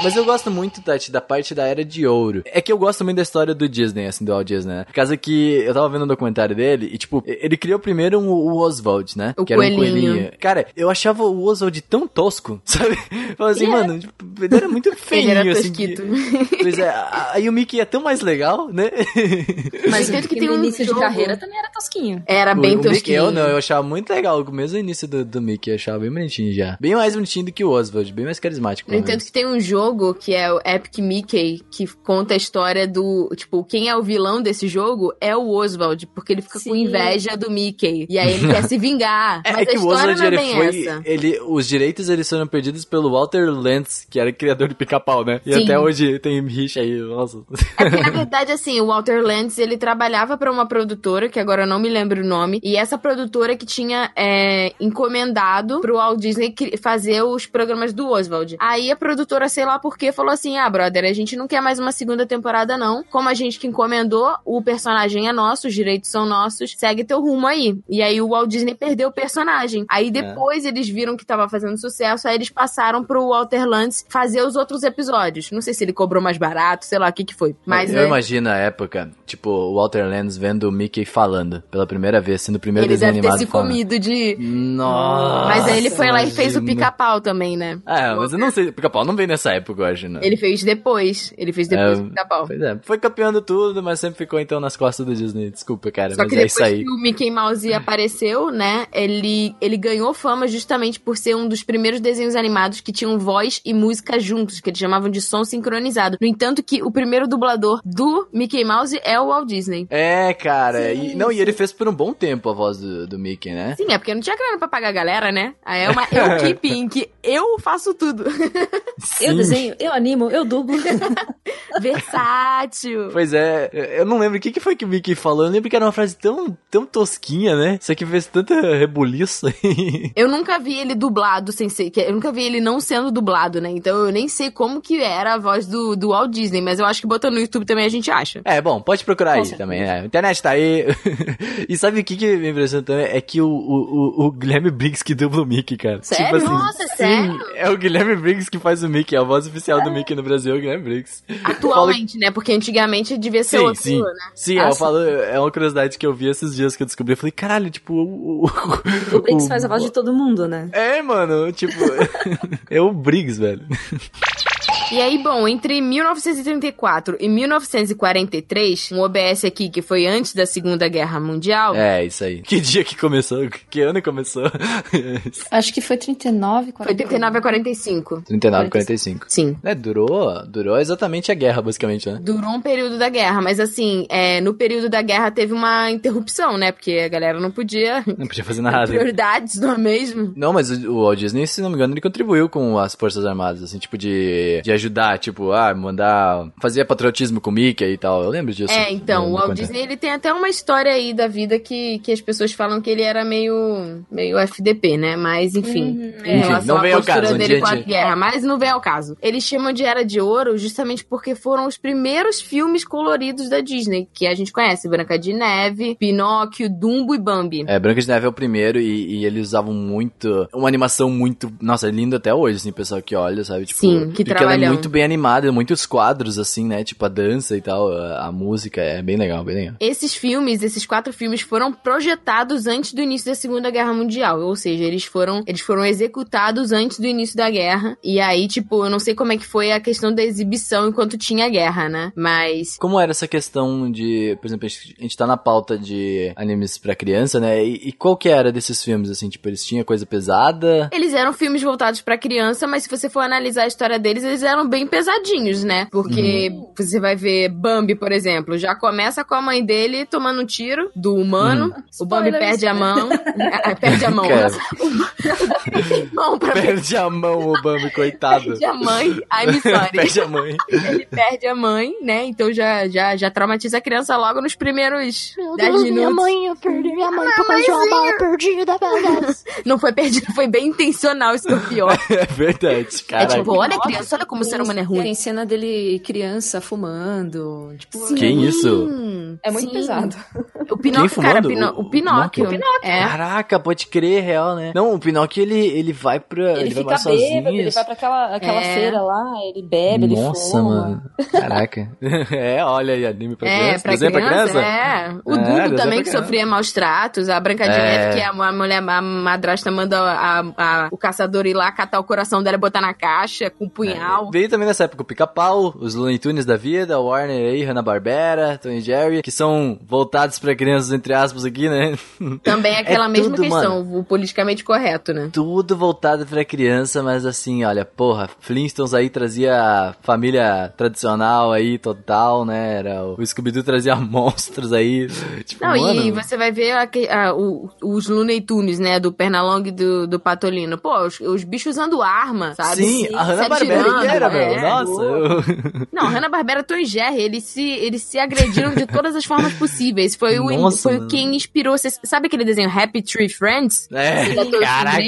Mas eu gosto muito, Tati, da parte da Era de Ouro. É que eu gosto muito da história do Disney, assim, do Walt Disney, né? Por causa que eu tava vendo um documentário dele e, tipo, ele criou primeiro um- o Oswald, né? O que era um coelhinho. coelhinho. Cara, eu achava o Oswald tão tosco, sabe? Falei assim, Ele mano, tipo, ele era muito feio, Ele era assim. que- tosquito. Pois é, aí o Mickey é tão mais legal, né? Mas Entendo que tem um início jogo- de carreira também era tosquinho. Era O- bem o Mickey, tosquinho. eu não, eu achava muito legal. Mesmo o início do, do Mickey, eu achava bem bonitinho já. Bem mais bonitinho do que o Oswald, bem mais carismático. No entanto que tem um jogo que é o Epic Mickey, que conta a história do, tipo, quem é o vilão desse jogo é o Oswald, porque ele fica com Sim. inveja do Mickey. E aí ele quer se vingar. É, Mas é que a o história Oswald, não é bem foi. essa. Ele, os direitos eles foram perdidos pelo Walter Lantz, que era criador de pica-pau, né? E Sim. até hoje tem rixa aí, nossa. É porque, na verdade, assim, o Walter Lantz, ele trabalhava pra uma produtora, que agora eu não me lembro o nome, e essa produtora que tinha é, encomendado pro Walt Disney fazer os programas do Oswald. Aí a produtora, sei lá por quê, falou assim, ah, brother, a gente não quer mais uma segunda temporada, não. Como a gente que encomendou, o personagem é nosso, os direitos são nossos, segue teu rumo aí. E aí o Walt Disney perdeu o personagem. Aí depois eles viram que tava fazendo sucesso, aí eles passaram pro Walter Lantz fazer os outros episódios. Não sei se ele cobrou mais barato, sei lá o que que foi. Mas eu é- imagino a época, tipo, o Walter Lantz vendo o Mickey falando pela primeira vez, sendo o primeiro ele desenho deve ter animado se falando. comido de. Nossa. Mas aí ele foi lá e fez o imagina. pica-pau também, né? É, mas eu não sei, pica-pau não veio nessa época, eu né? Ele fez depois. Ele fez depois É, o pica-pau. Pois é, foi campeão de tudo, mas sempre ficou então nas costas do Disney. Desculpa, cara, Só mas que é depois isso aí. que o Mickey Mouse apareceu, né? Ele, ele ganhou fama justamente por ser um dos primeiros desenhos animados que tinham voz e música juntos, que eles chamavam de som sincronizado. No entanto, que o primeiro dublador do Mickey Mouse é o Walt Disney. É, cara. e, não, e ele fez por um bom tempo a voz do, do Mickey, né? Sim, é porque não tinha grana pra pagar a galera, né? Aí é uma equipe em que eu faço tudo. Eu desenho, eu animo, eu dublo. Versátil. Pois é, eu não lembro o que, que foi que o Mickey falou. Eu lembro que era uma frase tão, tão tosquinha, né? Isso aqui fez tanta rebuliço. Eu nunca vi ele dublado sem ser. Eu nunca vi ele não sendo dublado, né? Então eu nem sei como que era a voz do, do Walt Disney, mas eu acho que botando no YouTube também a gente acha. é, bom, pode procurar aí Com certeza. também, né? A internet tá aí. e sabe o que, que me impressiona também? É que o, o, o, o Guilherme Briggs que dubla o Mickey, cara. Sério? Tipo assim, Nossa, sim, sério? É o Guilherme Briggs que faz o Mickey, a voz voz oficial do Mickey no Brasil, Guilherme Briggs. Atualmente, né? Porque antigamente devia ser Sim, outro, sim. né? Sim, Ah, eu sim. falo, é uma curiosidade que eu vi esses dias que eu descobri. Eu falei, caralho, tipo, o. O Briggs faz a voz de todo mundo, né? É, mano, tipo. é o Briggs, velho. E aí, bom, entre 1934 e 1943, um OBS aqui que foi antes da Segunda Guerra Mundial, É, isso aí. Que dia que começou? Que ano começou? Acho que foi 39, foi 39 a 45. 39, 45. Sim. É, durou, durou exatamente a guerra, basicamente, né? Durou um período da guerra, mas assim, é, no período da guerra teve uma interrupção, né? Porque a galera não podia. Não podia fazer nada. Prioridades, não é mesmo? Não, mas o o Walt Disney, se não me engano, ele contribuiu com as Forças Armadas, assim, tipo, de, de ajudar, tipo, ah, mandar. Fazia patriotismo com o Mickey e tal. Eu lembro disso. É, então, o Walt. Disney, ele tem até uma história aí da vida que, que as pessoas falam que ele era meio, meio FDP, né? Mas, enfim, em Enfim, relação não à vem ao postura caso, dele um com a guerra, mas não vem ao caso. Eles chamam de Era de Ouro justamente porque foram os primeiros filmes coloridos da Disney, que a gente conhece, Branca de Neve, Pinóquio, Dumbo e Bambi. É, Branca de Neve é o primeiro e, e eles usavam muito. Uma animação muito. Nossa, é lindo até hoje, assim, pessoal que olha, sabe? Tipo, Sim, que é trabalhão. Muito bem animada, muitos quadros, assim, né? Tipo, a dança e tal, a, a música é bem legal, bem legal. Esses filmes, esses quatro filmes foram projetados antes do início da Segunda Guerra Mundial, ou seja, eles foram, eles foram executados antes do início da guerra. E aí, tipo, eu não sei como é que foi a questão da exibição enquanto tinha guerra, né? Mas Como era essa questão de, por exemplo, a gente, a gente tá na pauta de animes pra criança, né? E, e qual que era desses filmes, assim? Tipo, eles tinham coisa pesada? eles eram filmes voltados pra criança, mas se você for analisar a história deles, eles eram bem pesadinhos, né? Porque você vai ver Bambi, por exemplo, já começa com a mãe dele tomando um tiro do humano. O Bambi Spoilers. perde a mão. Ah, perde a mão. Mão pra Perde a mão, o Bambi, coitado. Perde a mãe. I'm sorry. Perde a mãe. Ele perde a mãe, né? Então já, já, já traumatiza a criança logo nos primeiros 10 minutos. eu perdi minha mãe por causa de uma bala perdida. Não foi perdido, foi bem intencional, isso que é o pior. É verdade, É cara. tipo, olha criança, olha como o ser humano é ruim. Tem cena dele criança fumando. Tipo, Sim. Quem isso? é muito Sim. pesado. O Pinóquio, cara? Pino- O- o Pinóquio. o É. Caraca, pode crer, real, né? Não, o Pinóquio, ele, ele vai pra... Ele, Ele, vai fica mais bêbado, sozinho. ele vai pra aquela, aquela É. feira lá, ele bebe, ele Nossa, fuma. mano. Caraca. é, olha aí, anime pra É, criança. pra Desenho criança, pra criança? é. O É, Dudu também, pra que sofria maus tratos. A Branca de É. Neve, que a, a mulher, a madrasta manda a- a- o caçador ir lá catar o coração dela e botar na caixa com um punhal. Veio também nessa época o Pica-Pau, os Looney Tunes da vida, a Warner aí, Hanna-Barbera, Tom e Jerry, que são voltados pra crianças, entre aspas, aqui, né? Também é aquela É mesma tudo, questão, o politicamente correto, né? Tudo voltado pra criança, mas assim, olha, porra, Flintstones aí trazia a família tradicional aí, total, né? Era o, o Scooby-Doo trazia monstros aí. Tipo, Não, mano, e você vai ver aque- a- o- os Looney Tunes, né? Do Pernalong e do, do Patolino. Pô, os, os bichos usando arma, sabe? Sim, Se- a Hanna-Barbera meu. é. Nossa, eu... Não, Hanna-Barbera, Tom e Jerry, eles se, eles se agrediram de todas as formas possíveis. Foi o, Nossa, foi mano. quem inspirou... Sabe aquele desenho Happy Tree Friends? É, é todo caraca.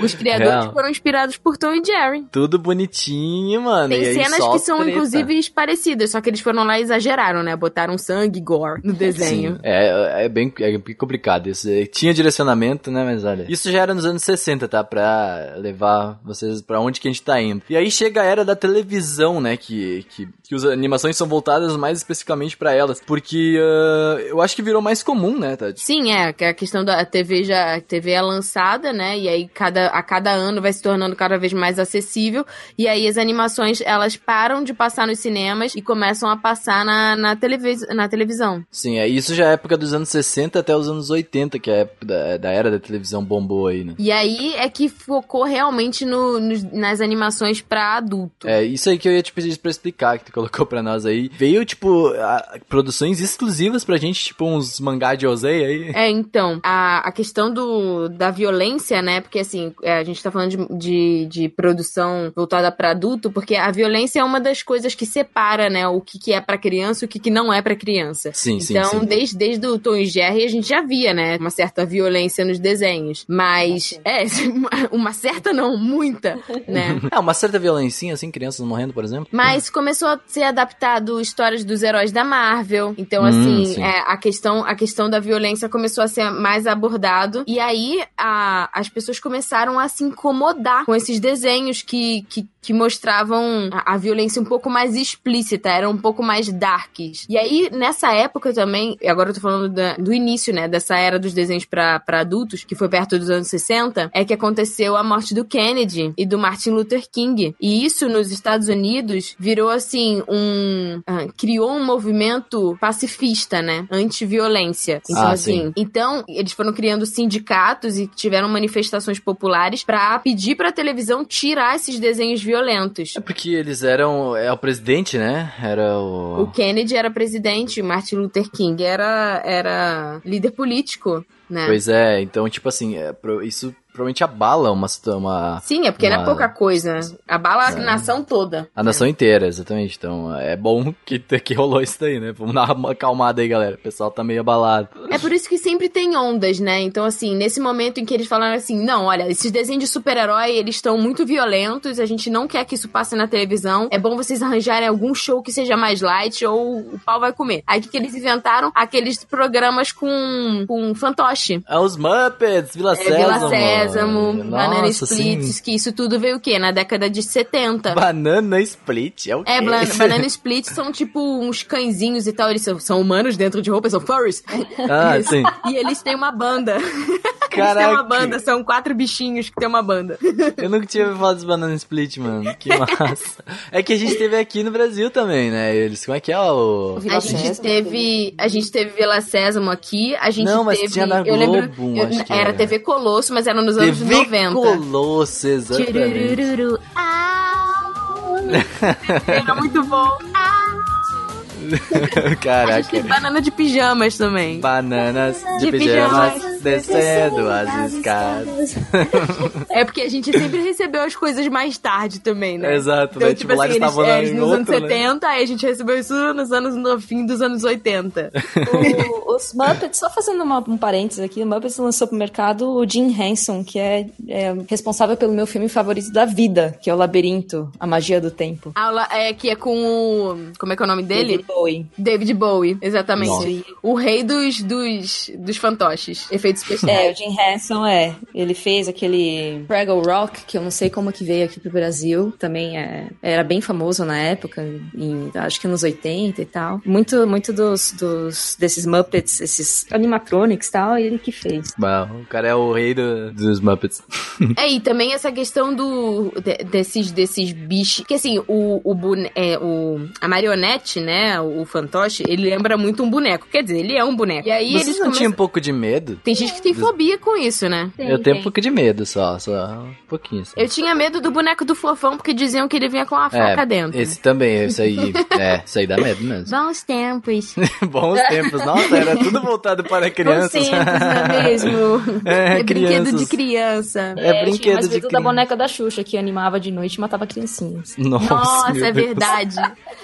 Os criadores Real. foram inspirados por Tom e Jerry. Tudo bonitinho, mano. Tem e cenas que são, treta. inclusive, parecidas, só que eles foram lá e exageraram, né? Botaram sangue, gore no desenho. Sim, é, é, bem, é bem complicado isso. É, Tinha direcionamento, né, mas olha. Isso já era nos anos 60, tá? Pra levar vocês pra onde que a gente tá indo. E aí chega a era da televisão, né? Que, que, que as animações são voltadas mais especificamente pra elas. Porque ah, eu acho que virou mais comum, né, Tati? Sim, é, que a questão da TV já, a TV é lançada, né, e aí cada, a cada ano vai se tornando cada vez mais acessível, e aí as animações, elas param de passar nos cinemas e começam a passar na, na, televis na televisão. Sim, é, isso já é época dos anos 60 até os anos 80, que é a época da, da era da televisão bombou aí, né? E aí é que focou realmente no, nos- nas animações pra adulto. É, isso aí que eu ia te pedir pra explicar, que tu colocou pra nós aí. Veio, tipo, a- produções exclusivas pra gente, tipo uns mangá de Osei aí. É, então, a, a questão do, da violência, né? Porque assim, é, a gente tá falando de, de, de produção voltada pra adulto, porque a violência é uma das coisas que separa, né? O que, que é pra criança e o que, que não é pra criança. Sim, sim, Então, sim. desde, desde o Tom e Jerry, a gente já via, né? Uma certa violência nos desenhos. Mas, é, uma certa não, muita, né? É, uma certa violencinha, assim, assim, crianças morrendo, por exemplo. Mas começou a ser adaptado histórias dos heróis da Marvel. Então, Hum, assim, sim. é, a, questão, a questão da violência começou a ser mais abordado. E aí a- as pessoas começaram a se incomodar com esses desenhos que, que, que mostravam a, a violência um pouco mais explícita, eram um pouco mais darks. E aí, nessa época também, e agora eu tô falando da- do início, né, dessa era dos desenhos pra pra adultos, que foi perto dos anos 60, é que aconteceu a morte do Kennedy e do Martin Luther King. E isso nos Estados Unidos virou assim um ah, criou um movimento pacifista, né, anti-violência. Então Ah, assim, sim. então eles foram criando sindicatos e tiveram manifestações populares pra pedir pra televisão tirar esses desenhos violentos. É porque eles eram. É o presidente, né? Era o. O Kennedy era presidente, Martin Luther King era, era líder político, né? Pois é, então, tipo assim, é, isso provavelmente abala uma, situa- uma. Sim, é porque não é Uma- pouca coisa. Abala a É. nação toda. A nação inteira, exatamente. Então, é bom que, que rolou isso daí, né? Vamos dar uma acalmada aí, galera. O pessoal tá meio abalado. É por isso que sempre tem ondas, né? Então, assim, nesse momento em que eles falaram assim, não, olha, esses desenhos de super-herói, eles estão muito violentos, a gente não quer que isso passe na televisão, é bom vocês arranjarem algum show que seja mais light ou o pau vai comer. Aí, que, que eles inventaram? Aqueles programas com, com fantoche. É os Muppets, Vila É, Sésamo. Vila Sésamo, Banana Nossa, Splits, sim. que isso tudo veio o quê? Na década de 70. Banana Split, é o quê? É, Banana Split são tipo uns cãezinhos e tal. Eles são, são humanos dentro de roupa, são furries. Ah, Eles- sim. E eles têm uma banda. Eles têm Caraca. uma banda, são quatro bichinhos que tem uma banda. Eu nunca tinha ouvido falar dos Banana Split, mano. Que massa. é que a gente teve aqui no Brasil também, né? Eles, como é que é o... A gente Sésamo teve. A gente teve Vila Sésamo aqui, a gente Não, mas teve. tinha na eu lembro. Globo, eu- acho que era era. TV Colosso, mas era nos anos TV 90. Colosso, exatamente. Tchurururu, Era muito bom. A Caraca. gente tem banana de pijamas também. Bananas de, De pijamas, pijamas, descendo as escadas. É porque a gente sempre recebeu as coisas mais tarde também, né? Exato, Então, né? tipo, Tipo, lá assim, eles eles, estavam é, nos anos outro, né? 70, aí a gente recebeu isso nos anos no fim dos anos 80. O- os Muppets, só fazendo uma- um parênteses aqui, o Muppets lançou pro mercado o Jim Henson, que é, é responsável pelo meu filme favorito da vida, que é o Labirinto, A Magia do Tempo. Aula é que é com o. Como é que é o nome dele? David Bowie. David Bowie, exatamente. Nossa. O rei dos, dos, dos fantoches. Efeitos É, especiais. o Jim Henson é. Ele fez aquele Fraggle Rock, que eu não sei como que veio aqui pro Brasil. Também é, era bem famoso na época, em, acho que nos 80 e tal. Muito, muito dos, dos desses Muppets, esses animatronics e tal, ele que fez. Bom, o cara é o rei do- dos Muppets. É, e também essa questão do de- desses, desses bichos. Que assim, o, o, bone- é, o a marionete, né? O, fantoche, ele lembra muito um boneco. Quer dizer, ele é um boneco. E aí Vocês eles não começam. tinham um pouco de medo? Tem gente que tem fobia com isso, né? eu tenho um pouco de medo só, só um pouquinho. Só. Eu tinha medo do boneco do fofão, porque diziam que ele vinha com uma faca dentro. É, esse também, esse aí, é, isso aí dá medo mesmo. Bons tempos. Bons tempos, nossa, era tudo voltado para crianças. Bons tempos, não é mesmo? É, brinquedo crianças. de criança. É tinha brinquedo de medo da criança. boneca da Xuxa, que animava de noite e matava criancinhas. Nossa, Nossa, é verdade.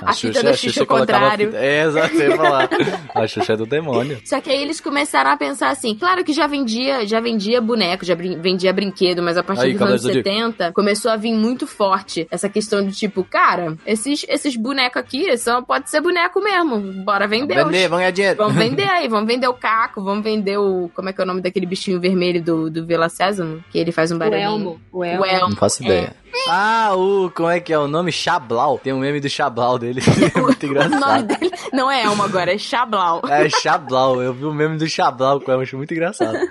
A, fita da a Xuxa ao colocava contrário. É, exato, eu ia falar. A Xuxa é do demônio. Só que aí eles começaram a pensar assim, claro que já vendia, já vendia boneco, já brin- vendia brinquedo, mas a partir Aí, dos anos do Zodíaco. 70 começou a vir muito forte essa questão de tipo, cara, esses, esses bonecos aqui só pode ser boneco mesmo, bora vender. os- Vender, vamos ganhar dinheiro. Vamos vender aí, vamos vender o caco, vamos vender o. Como é que é o nome daquele bichinho vermelho do, do Vila Sésamo? Que ele faz um O barulhinho. Elmo. O O Elmo. Elmo. Não faço ideia. Ah, o. Como é que é o nome? Chablau. Tem um meme do Chablau dele. É muito O nome engraçado. dele não é Elmo agora, é Chablau. É Chablau. Eu vi o meme do Chablau que eu acho muito engraçado.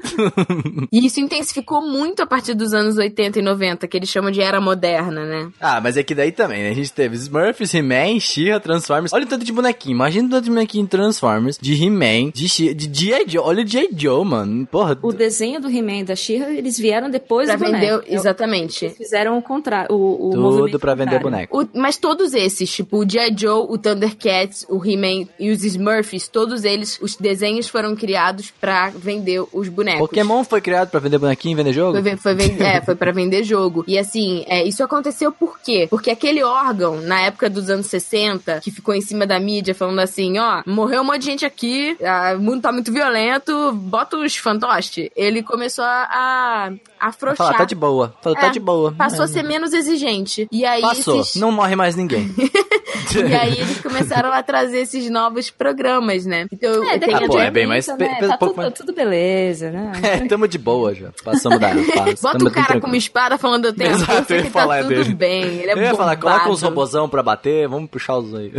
E isso intensificou muito a partir dos anos 80 e 90, que eles chamam de era moderna, né? Ah, mas é que daí também, né? A gente teve Smurfs, He-Man, She-Ra, Transformers. Olha o tanto de bonequinho. Imagina o tanto de bonequinho em Transformers, de He-Man, de She de G.I. Joe. Olha o G.I. Joe, mano. Porra. O desenho do He-Man e da She-Ra, eles vieram depois Pra do vender, boneco. exatamente. Eles fizeram o contrário. O, o Tudo pra vender contrário. boneco. O- mas todos esses, tipo o G.I. Joe, o Thundercats, o He-Man e os Smurfs, todos eles, os desenhos foram criados pra vender os bonecos. Pokémon foi criado pra vender bonequinho e vender jogo? Foi, foi, é, foi pra vender jogo. E assim, é, isso aconteceu por quê? Porque aquele órgão, na época dos anos 60, que ficou em cima da mídia falando assim, ó, morreu um monte de gente aqui, o mundo tá muito violento, bota os fantoches. Ele começou a, a afrouxar. Falar, tá de boa. Falou, tá É, de boa. Passou a É. ser menos exigente. E aí Passou. esses- Não morre mais ninguém. E aí eles começaram a trazer esses novos programas, né? Então, É, tem depende Ah, pô, é bem mais- né? pe- Tá tudo, mais- tudo beleza, né? É, tamo de boa já. Passamos da fase. Bota o cara tranquilo. com uma espada falando eu tenho Exato, eu ia que falar tá tudo dele. bem. Ele é Eu ia falar, bombado. coloca uns robozão pra bater, vamos puxar os aí.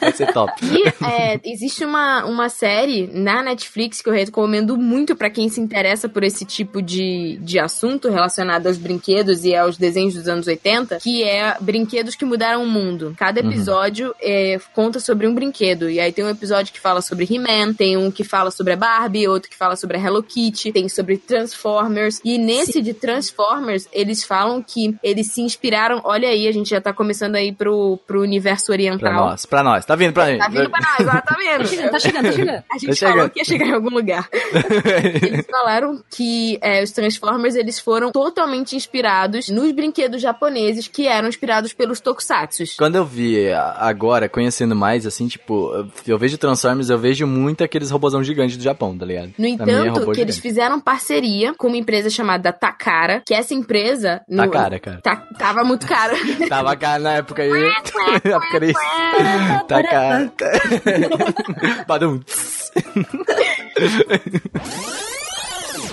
Vai ser top. E é, existe uma, uma série na Netflix que eu recomendo muito pra quem se interessa por esse tipo de, de assunto relacionado aos brinquedos e aos desenhos dos anos 80, que é Brinquedos que Mudaram o Mundo. Cada Uhum. episódio é, conta sobre um brinquedo. E aí tem um episódio que fala sobre He-Man, tem um que fala sobre a Barbie, outro que fala sobre a Hello Kitty, tem sobre Transformers. E nesse de Transformers, eles falam que eles se inspiraram. Olha aí, a gente já tá começando aí pro, pro universo Pra oriental. nós, pra nós. Tá vindo pra gente. Tá vindo pra nós, ó, tá vendo? Tá chegando, tá chegando, tá chegando. A gente Tá falou que ia chegar em algum lugar. Eles falaram que é, os Transformers eles foram totalmente inspirados nos brinquedos japoneses que eram inspirados pelos tokusatsus. Quando eu vi agora, conhecendo mais, assim, tipo, eu- vejo Transformers, eu vejo muito aqueles robôzão gigantes do Japão, tá ligado? No é entanto, robô que eles fizeram parceria com uma empresa chamada Takara, que essa empresa... Tá cara, cara. tá- tava muito cara. Tava cara na época aí. na época aí. Tá cara. Badum.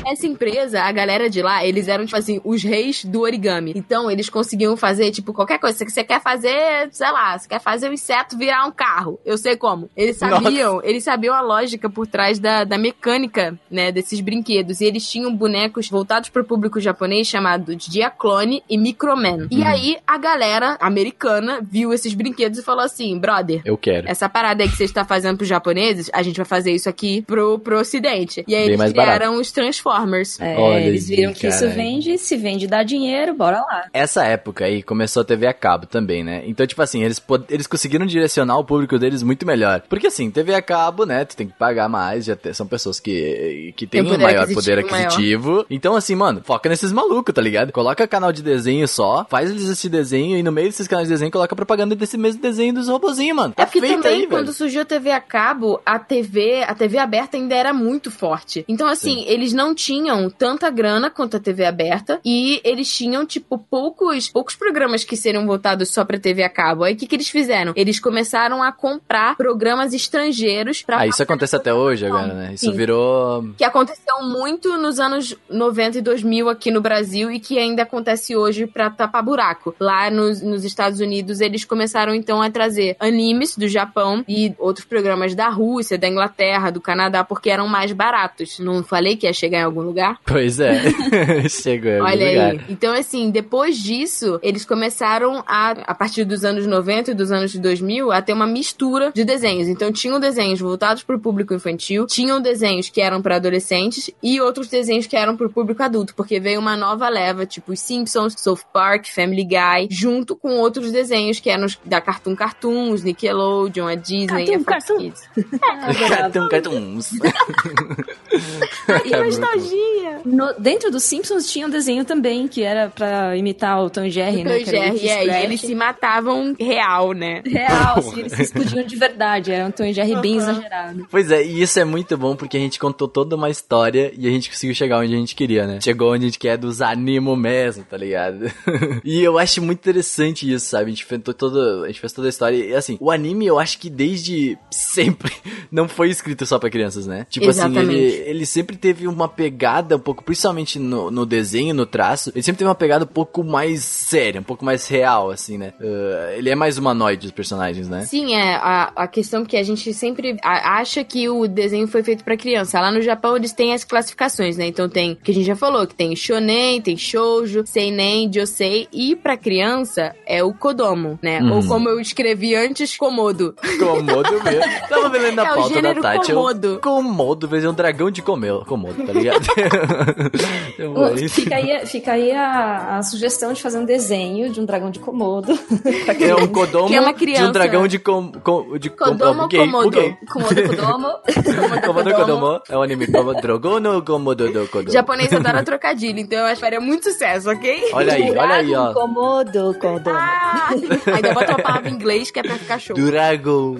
Essa empresa, a galera de lá, eles eram, tipo assim, os reis do origami. Então, eles conseguiam fazer, tipo, qualquer coisa. Se você quer fazer, sei lá, você quer fazer o inseto virar um carro. Eu sei como. Eles sabiam, eles sabiam a lógica por trás da, da mecânica, né, desses brinquedos. E eles tinham bonecos voltados pro público japonês chamados Diaclone e Microman. E aí, a galera americana viu esses brinquedos e falou assim, brother, Eu quero. essa parada aí que você está fazendo pros japoneses, a gente vai fazer isso aqui pro, pro ocidente. E aí Bem eles criaram os Transformers. É, Olha eles aí, viram que isso vende, se vende dá dinheiro, bora lá. Essa época aí começou a TV a cabo também, né? Então, tipo assim, eles, eles conseguiram direcionar o público deles muito melhor. Porque assim, TV a cabo, né? Tu tem que pagar mais, já te- são pessoas que, que têm Tem um maior poder aquisitivo. Então, assim, mano, foca nesses malucos, tá ligado? Coloca canal de desenho só, faz eles esse desenho e no meio desses canais de desenho coloca propaganda desse mesmo desenho dos robozinhos, mano. Tá É porque feito também, aí, quando velho. surgiu a TV a cabo, a TV, a TV aberta ainda era muito forte. Então, assim, eles não tinham tanta grana quanto a TV aberta e eles tinham, tipo, poucos, poucos programas que seriam voltados só pra TV a cabo. Aí, o que, que eles fizeram? Eles começaram a comprar programas estrangeiros pra Ah, isso acontece até hoje agora, né? Isso Sim. virou. que aconteceu muito nos anos 90 e 2000 aqui no Brasil e que ainda acontece hoje pra tapar buraco. Lá nos, nos Estados Unidos, eles começaram então a trazer animes do Japão e outros programas da Rússia, da Inglaterra, do Canadá, porque eram mais baratos. Não falei que ia chegar em algum lugar? Pois é. Chegou em algum Olha lugar. aí. Então, assim, depois disso, eles começaram a, a partir dos anos 90 e dos anos 2000, a ter uma mistura de desenhos. Então, tinham desenhos voltados para o público infantil, tinham desenhos que eram para adolescentes e outros desenhos que eram para o público adulto, porque veio uma nova leva, tipo os Simpsons, South Park, Family Guy, junto com outros desenhos que eram os da Cartoon Cartoons, Nickelodeon, a Disney e a Cartoon, Fox Cartoon. Kids. Cartões. Que nostalgia! No- dentro dos Simpsons tinha um desenho também, que era pra imitar o Tom e Jerry, né? o Jerry, é, e eles se matavam real, né? Real, assim, eles se explodiam de verdade. Era um Tom e Jerry bem exagerado. Pois é, e isso é muito bom porque a gente contou toda uma história e a gente conseguiu chegar onde a gente queria, né? Chegou onde a gente quer dos animo mesmo, tá ligado? e eu acho muito interessante isso, sabe? A gente fez toda, a gente fez toda a história e assim, o anime eu acho que desde sempre não foi escrito só pra crianças, né? Tipo assim, Exatamente. ele, ele sempre teve uma pegada um pouco, principalmente no, no desenho, no traço, ele sempre teve uma pegada um pouco mais séria, um pouco mais real, assim, né? Uh, ele é mais humanoide, os personagens, né? Sim, é a, a questão que a gente sempre acha que o desenho foi feito pra criança. Lá no Japão eles têm as classificações, né? Então tem, que a gente já falou, que tem shonen, tem shoujo, seinen, josei e pra criança é o kodomo, né? Uhum. Ou como eu escrevi antes, komodo. Komodo mesmo. Tava vendo na É pauta da Tati. Komodo. Eu, Komodo, vezes um dragão de comelo. Komodo, tá ligado? Então, é. Fica aí, fica aí a, a sugestão de fazer um desenho de um dragão de Komodo. É um Kodomo Que é uma de criança. um dragão de com, com, de Kodomo Komodo. o gay. Komodo Kodomo. Komodo Kodomo é um anime como Drogono Komodo do O Kodomo. japonês adora trocadilho, então eu acho que faria muito sucesso, ok? Olha aí, olha aí, ó. Komodo Kodomo. Ah, ainda bota uma palavra em inglês que é pra ficar show. Dragon.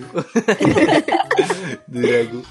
Dragon.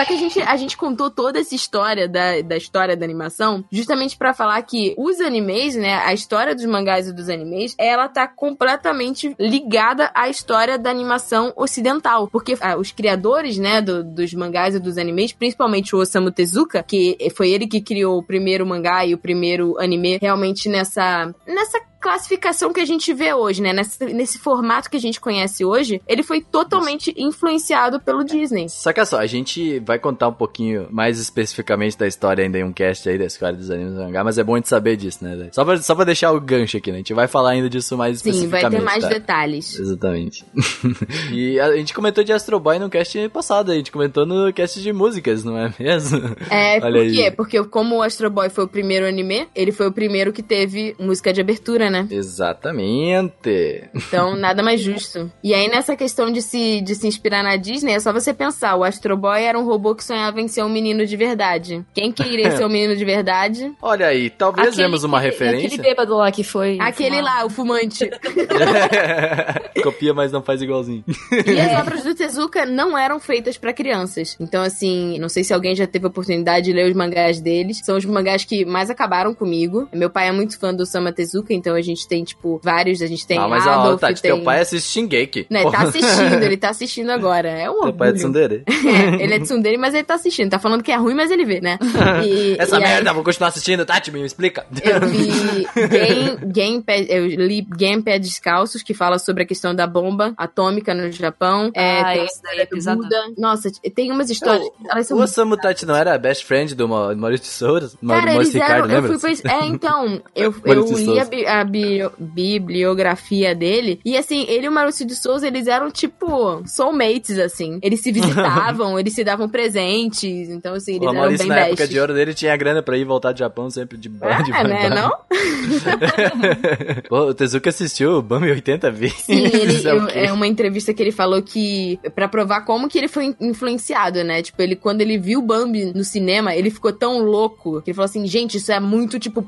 Só que a gente, a gente contou toda essa história da, da história da animação justamente pra falar que os animes, né, a história dos mangás e dos animes, ela tá completamente ligada à história da animação ocidental. Porque ah, os criadores, né, do- dos mangás e dos animes, principalmente o Osamu Tezuka, que foi ele que criou o primeiro mangá e o primeiro anime realmente nessa, nessa classificação que a gente vê hoje, né? Nesse, nesse formato que a gente conhece hoje, ele foi totalmente influenciado pelo Disney. Saca só, a gente vai contar um pouquinho mais especificamente da história ainda em um cast aí da história dos animes do mangá, mas é bom a gente saber disso, né? Só pra, só pra deixar o gancho aqui, né? A gente vai falar ainda disso mais Sim, vai especificamente. ter mais tá? detalhes. Exatamente. e a gente comentou de Astro Boy no cast passado, a gente comentou no cast de músicas, não é mesmo? É, por Olha aí. quê? Porque como o Astro Boy foi o primeiro anime, ele foi o primeiro que teve música de abertura, né? Exatamente. Então, nada mais justo. E aí, nessa questão de se, de se inspirar na Disney, é só você pensar: o Astro Boy era um robô que sonhava em ser um menino de verdade. Quem queria ser um menino de verdade? Olha aí, talvez Aquele vemos uma referência. Aquele bêbado lá que foi. Aquele fumar. lá, o fumante. Copia, mas não faz igualzinho. E as obras do Tezuka não eram feitas pra crianças. Então, assim, não sei se alguém já teve a oportunidade de ler os mangás deles. São os mangás que mais acabaram comigo. Meu pai é muito fã do Sama Tezuka, então a gente tem, tipo, vários. A gente tem ah, mas ó, Adolf, Tati, tem... teu pai assiste Shingeki. Né, tá assistindo, ele tá assistindo agora. É um Teu pai é orgulho. tsundere. É, ele é tsundere, mas ele tá assistindo. Tá falando que é ruim, mas ele vê, né? E- Essa e aí- merda, vou continuar assistindo. Tati, me explica. Eu vi Game, Gamepad, eu li Gamepad Descalços, que fala sobre a questão da bomba atômica no Japão. É, Ah, tem esse a daí é história do pesadão. Buda. Nossa, tem umas histórias. elas são O Osamu Tati não era best friend do Ma- Maurício de Souza? Cara, Maurício eles eram. Ricardo, Eu lembra? fui pra, é, então, eu, eu li a, Souza. Bi- bibliografia dele. E assim, ele e o Maurício de Souza, eles eram tipo soulmates, assim. Eles se visitavam, eles se davam presentes. Então, assim, eles O eram bem na época besties. de ouro dele, tinha grana pra ir voltar do Japão sempre de de É, né? Não? Pô, o Tezuka assistiu o Bambi 80 vezes. Sim, ele, é é uma entrevista que ele falou que Pra provar como que ele foi influenciado, né? Tipo, ele quando ele viu o Bambi no cinema, ele ficou tão louco que ele falou assim: "Gente, isso é muito tipo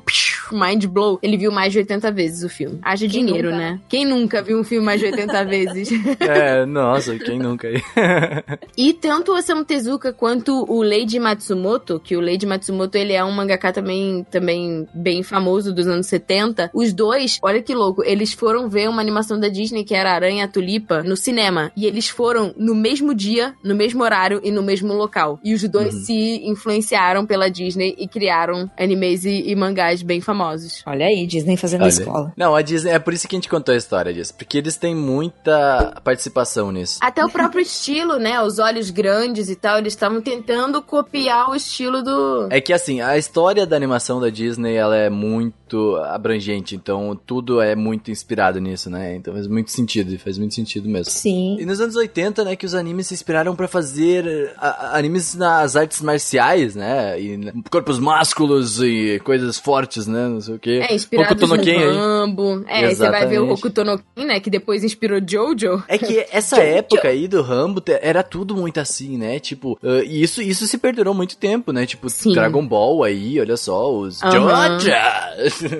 mind blow". Ele viu mais de 80 vezes o filme. Haja Quem dinheiro, nunca? né? Quem nunca viu um filme mais de 80 vezes? É, nossa, quem nunca aí? E tanto o Osamu Tezuka quanto o Leiji Matsumoto, que o Leiji Matsumoto ele é um mangaka também, também bem famoso dos anos 70, os dois, olha que louco, eles foram ver uma animação da Disney que era Aranha e a Tulipa no cinema. E eles foram no mesmo dia, no mesmo horário e no mesmo local. E os dois se influenciaram pela Disney e criaram animes e, e mangás bem famosos. Olha aí, Disney fazendo Olha. Escola. Não, a Disney, é por isso que a gente contou a história disso, porque eles têm muita participação nisso. Até o próprio estilo, né? Os olhos grandes e tal, eles estavam tentando copiar o estilo do. É que assim, a história da animação da Disney, ela é muito abrangente, então tudo é muito inspirado nisso, né? Então faz muito sentido, faz muito sentido mesmo. Sim. E nos anos 80, né, que os animes se inspiraram pra fazer a- animes nas artes marciais, né? E corpos másculos e coisas fortes, né? Não sei o quê. É, inspirado no no Aí. Rambo. É, você vai ver o. Hokuto no Ken, né? Que depois inspirou Jojo. É que essa época aí do Rambo era tudo muito assim, né? Tipo, e isso, isso se perdurou muito tempo, né? Tipo, Sim. Dragon Ball aí, olha só, os Aham. Jojas!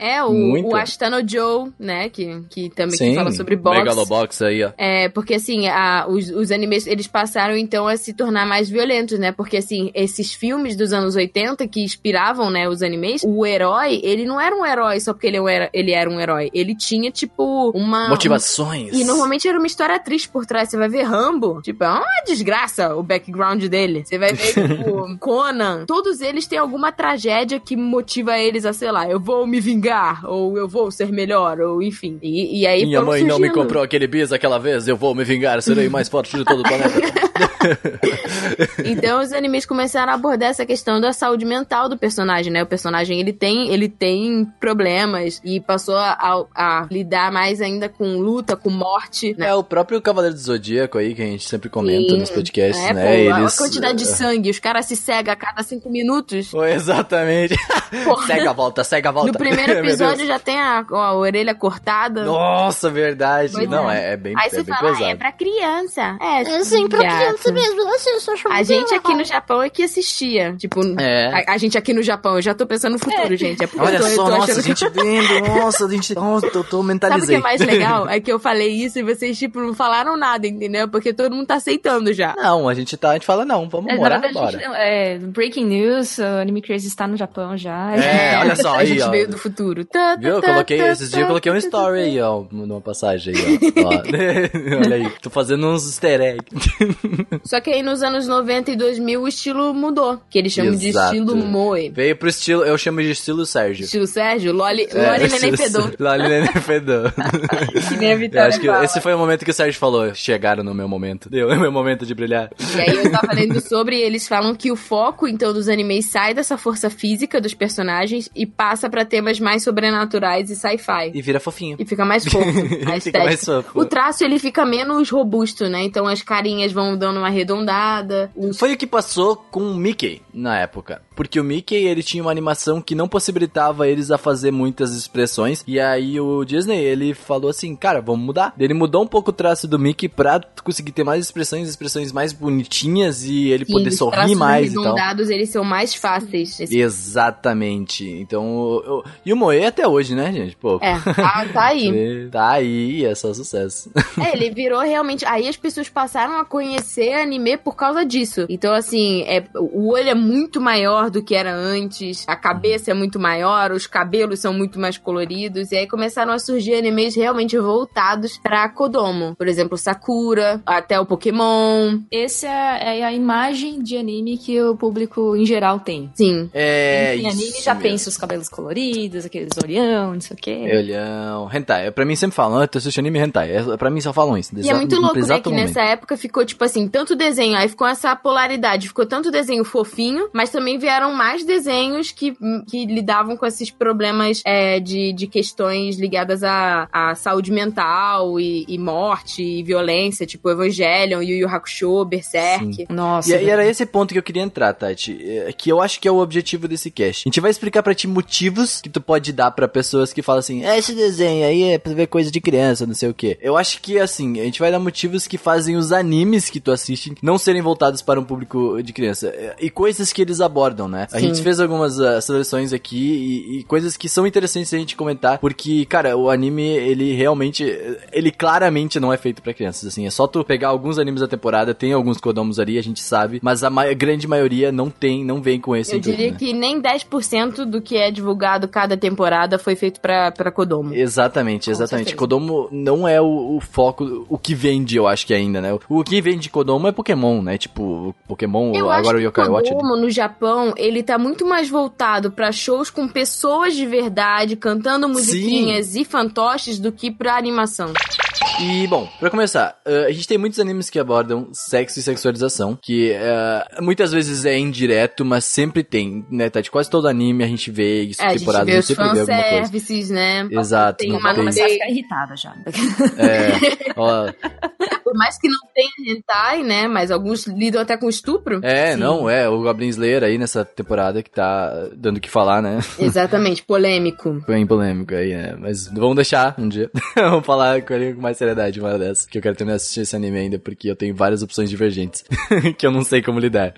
É, o, Muito. o Ashtano Joe, né? Que, que também que Sim, fala sobre boxe. Megalobox aí, ó. É, porque assim, a- os, os animes, eles passaram então a se tornar mais violentos, né? Porque assim, esses filmes dos anos 80 que inspiravam, né, os animes, o herói, ele não era um herói só porque ele era, ele era um herói. Ele tinha, tipo, uma... Motivações. E normalmente era uma história triste por trás. Você vai ver Rambo, tipo, é uma desgraça o background dele. Você vai ver, tipo, Conan. Todos eles têm alguma tragédia que motiva eles a, sei lá, eu vou me vingar, ou eu vou ser melhor, ou enfim. E, e aí Minha mãe não me surgindo. comprou aquele bis aquela vez, eu vou me vingar, serei mais forte de todo o planeta. Então os animes começaram a abordar essa questão da saúde mental do personagem, né? O personagem ele tem, ele tem problemas problemas e passou a, a- a lidar mais ainda com luta, com morte, né? É o próprio Cavaleiro do Zodíaco aí, que a gente sempre comenta Sim. nos podcasts, é, né? pô, Eles... a quantidade de sangue, os caras se cegam a cada cinco minutos. Foi exatamente. Segue a volta, segue a volta. No primeiro episódio já tem a, a orelha cortada. Nossa, verdade. Pois Não, é. é, é bem, Aí é você bem fala, ah, pesado. é pra criança. É, É sim, pra criança mesmo. Assim, só A gente aqui no Japão é que assistia. Tipo, É. a, a gente aqui no Japão, eu já tô pensando no futuro, gente. É porque Olha eu tô, eu só, tô nossa, a achando que- gente vendo, nossa, a gente. Nossa, eu tô Sabe o que é mais legal? É que eu falei isso e vocês, tipo, não falaram nada, entendeu? Porque todo mundo tá aceitando já. Não, a gente tá, a gente fala, não, vamos É, morar, a gente- é, breaking news, o Anime Crazy está no Japão já. É, olha só a aí, gente ó. veio do futuro. Tá, Viu? Eu tá, coloquei, tá, esses dias eu coloquei um tá, tá, story aí, ó, numa passagem aí, ó. Ó. Olha aí, tô fazendo uns easter eggs. Só que aí nos anos 90 e 2000 o estilo mudou. Que eles chamam de Exato. estilo Moe. Veio pro estilo, eu chamo de estilo Sérgio. Estilo Sérgio, Loli, É, Loli Neném Fedor. Loli Neném Fedor. Que nem a Vitória acho que fala. esse foi o momento que o Sérgio falou, chegaram no meu momento. Deu, é meu momento de brilhar. E aí eu tava lendo sobre, eles falam que o foco, então, dos animes sai dessa força física dos personagens e passa pra temas mais sobrenaturais e sci-fi. E vira fofinho. E fica mais fofo. A Fica estética. mais fofo. O traço, ele fica menos robusto, né? Então as carinhas vão dando uma arredondada. Os... Foi o que passou com o Mickey na época. Porque o Mickey, ele tinha uma animação que não possibilitava eles a fazer muitas expressões. E aí o Disney, ele falou assim, cara, vamos mudar. Ele mudou um pouco o traço do Mickey pra conseguir ter mais expressões, expressões mais bonitinhas e ele Sim, poder sorrir mais e tal. arredondados, eles são mais fáceis. Exatamente. Então, o- e o Moe até hoje, né, gente? Pô, É, tá, tá aí. tá aí, é só sucesso. É, ele virou realmente. Aí as pessoas passaram a conhecer anime por causa disso. Então, assim, é, o olho é muito maior do que era antes, a cabeça é muito maior, os cabelos são muito mais coloridos. E aí começaram a surgir animes realmente voltados pra Kodomo. Por exemplo, Sakura, até o Pokémon. Essa é a imagem de anime que o público em geral tem. Sim. É, tem anime já mesmo. pensa os cabelos coloridos, aqueles olhão, não sei o quê. Olhão, hentai. Pra mim sempre falam, ah, tu assiste anime hentai. É, pra mim só falam isso. E é muito louco, né? Que nessa época ficou, tipo assim, tanto desenho, aí ficou essa polaridade, ficou tanto desenho fofinho, mas também vieram mais desenhos que, que lidavam com esses problemas é, de, de questões ligadas à, à saúde mental e, e morte e violência, tipo Evangelion, Yu Yu Hakusho, Berserk. Nossa. E, e era esse ponto que eu queria entrar, Tati. é, Que eu acho que é o objetivo desse cast. A gente vai explicar pra ti motivos que tu pode dar pra pessoas que falam assim: é, esse desenho aí é pra ver coisa de criança, não sei o quê. Eu acho que, assim, a gente vai dar motivos que fazem os animes que tu assiste não serem voltados para um público de criança. é, E coisas que eles abordam, né? A Sim. gente fez algumas ah, seleções aqui e, e coisas que são interessantes a gente comentar, porque, cara, o anime, ele realmente, ele claramente não é feito pra crianças, assim, é só tu pegar alguns animes da temporada, tem alguns Kodomos ali, a gente sabe, mas a ma- grande maioria não tem, não vem com esse Eu intuito, diria né? que nem 10% do que é divulgado cada temporada foi feito pra, pra Kodomo. Exatamente, exatamente. Kodomo não é o, o foco, o que vende, eu acho que ainda, né? O que vende Kodomo é Pokémon, né? Tipo, Pokémon, Eu agora o Yokai Watch. Kodomo, no Japão, ele tá muito mais voltado pra shows com pessoas de verdade, cantando musiquinhas e fantoches do que pra animação. E, bom, pra começar, eh, a gente tem muitos animes que abordam sexo e sexualização, que eh, muitas vezes é indireto, mas sempre tem, né, Tati? Quase todo anime a gente vê isso, É, a gente temporada, vê a gente sempre vê alguma coisa. né? Exato, Tem uma começar a ficar irritada já. É, ó, Por mais que não tenha hentai, né? Mas alguns lidam até com estupro. é Sim. não, é, o Goblin Slayer aí nessa temporada que tá dando o que falar, né? Exatamente, polêmico. Bem polêmico aí, né? Mas vamos deixar um dia. vamos falar com ele com mais seriedade uma hora dessa. Que eu quero terminar de assistir esse anime ainda, porque eu tenho várias opções divergentes. que eu não sei como lidar.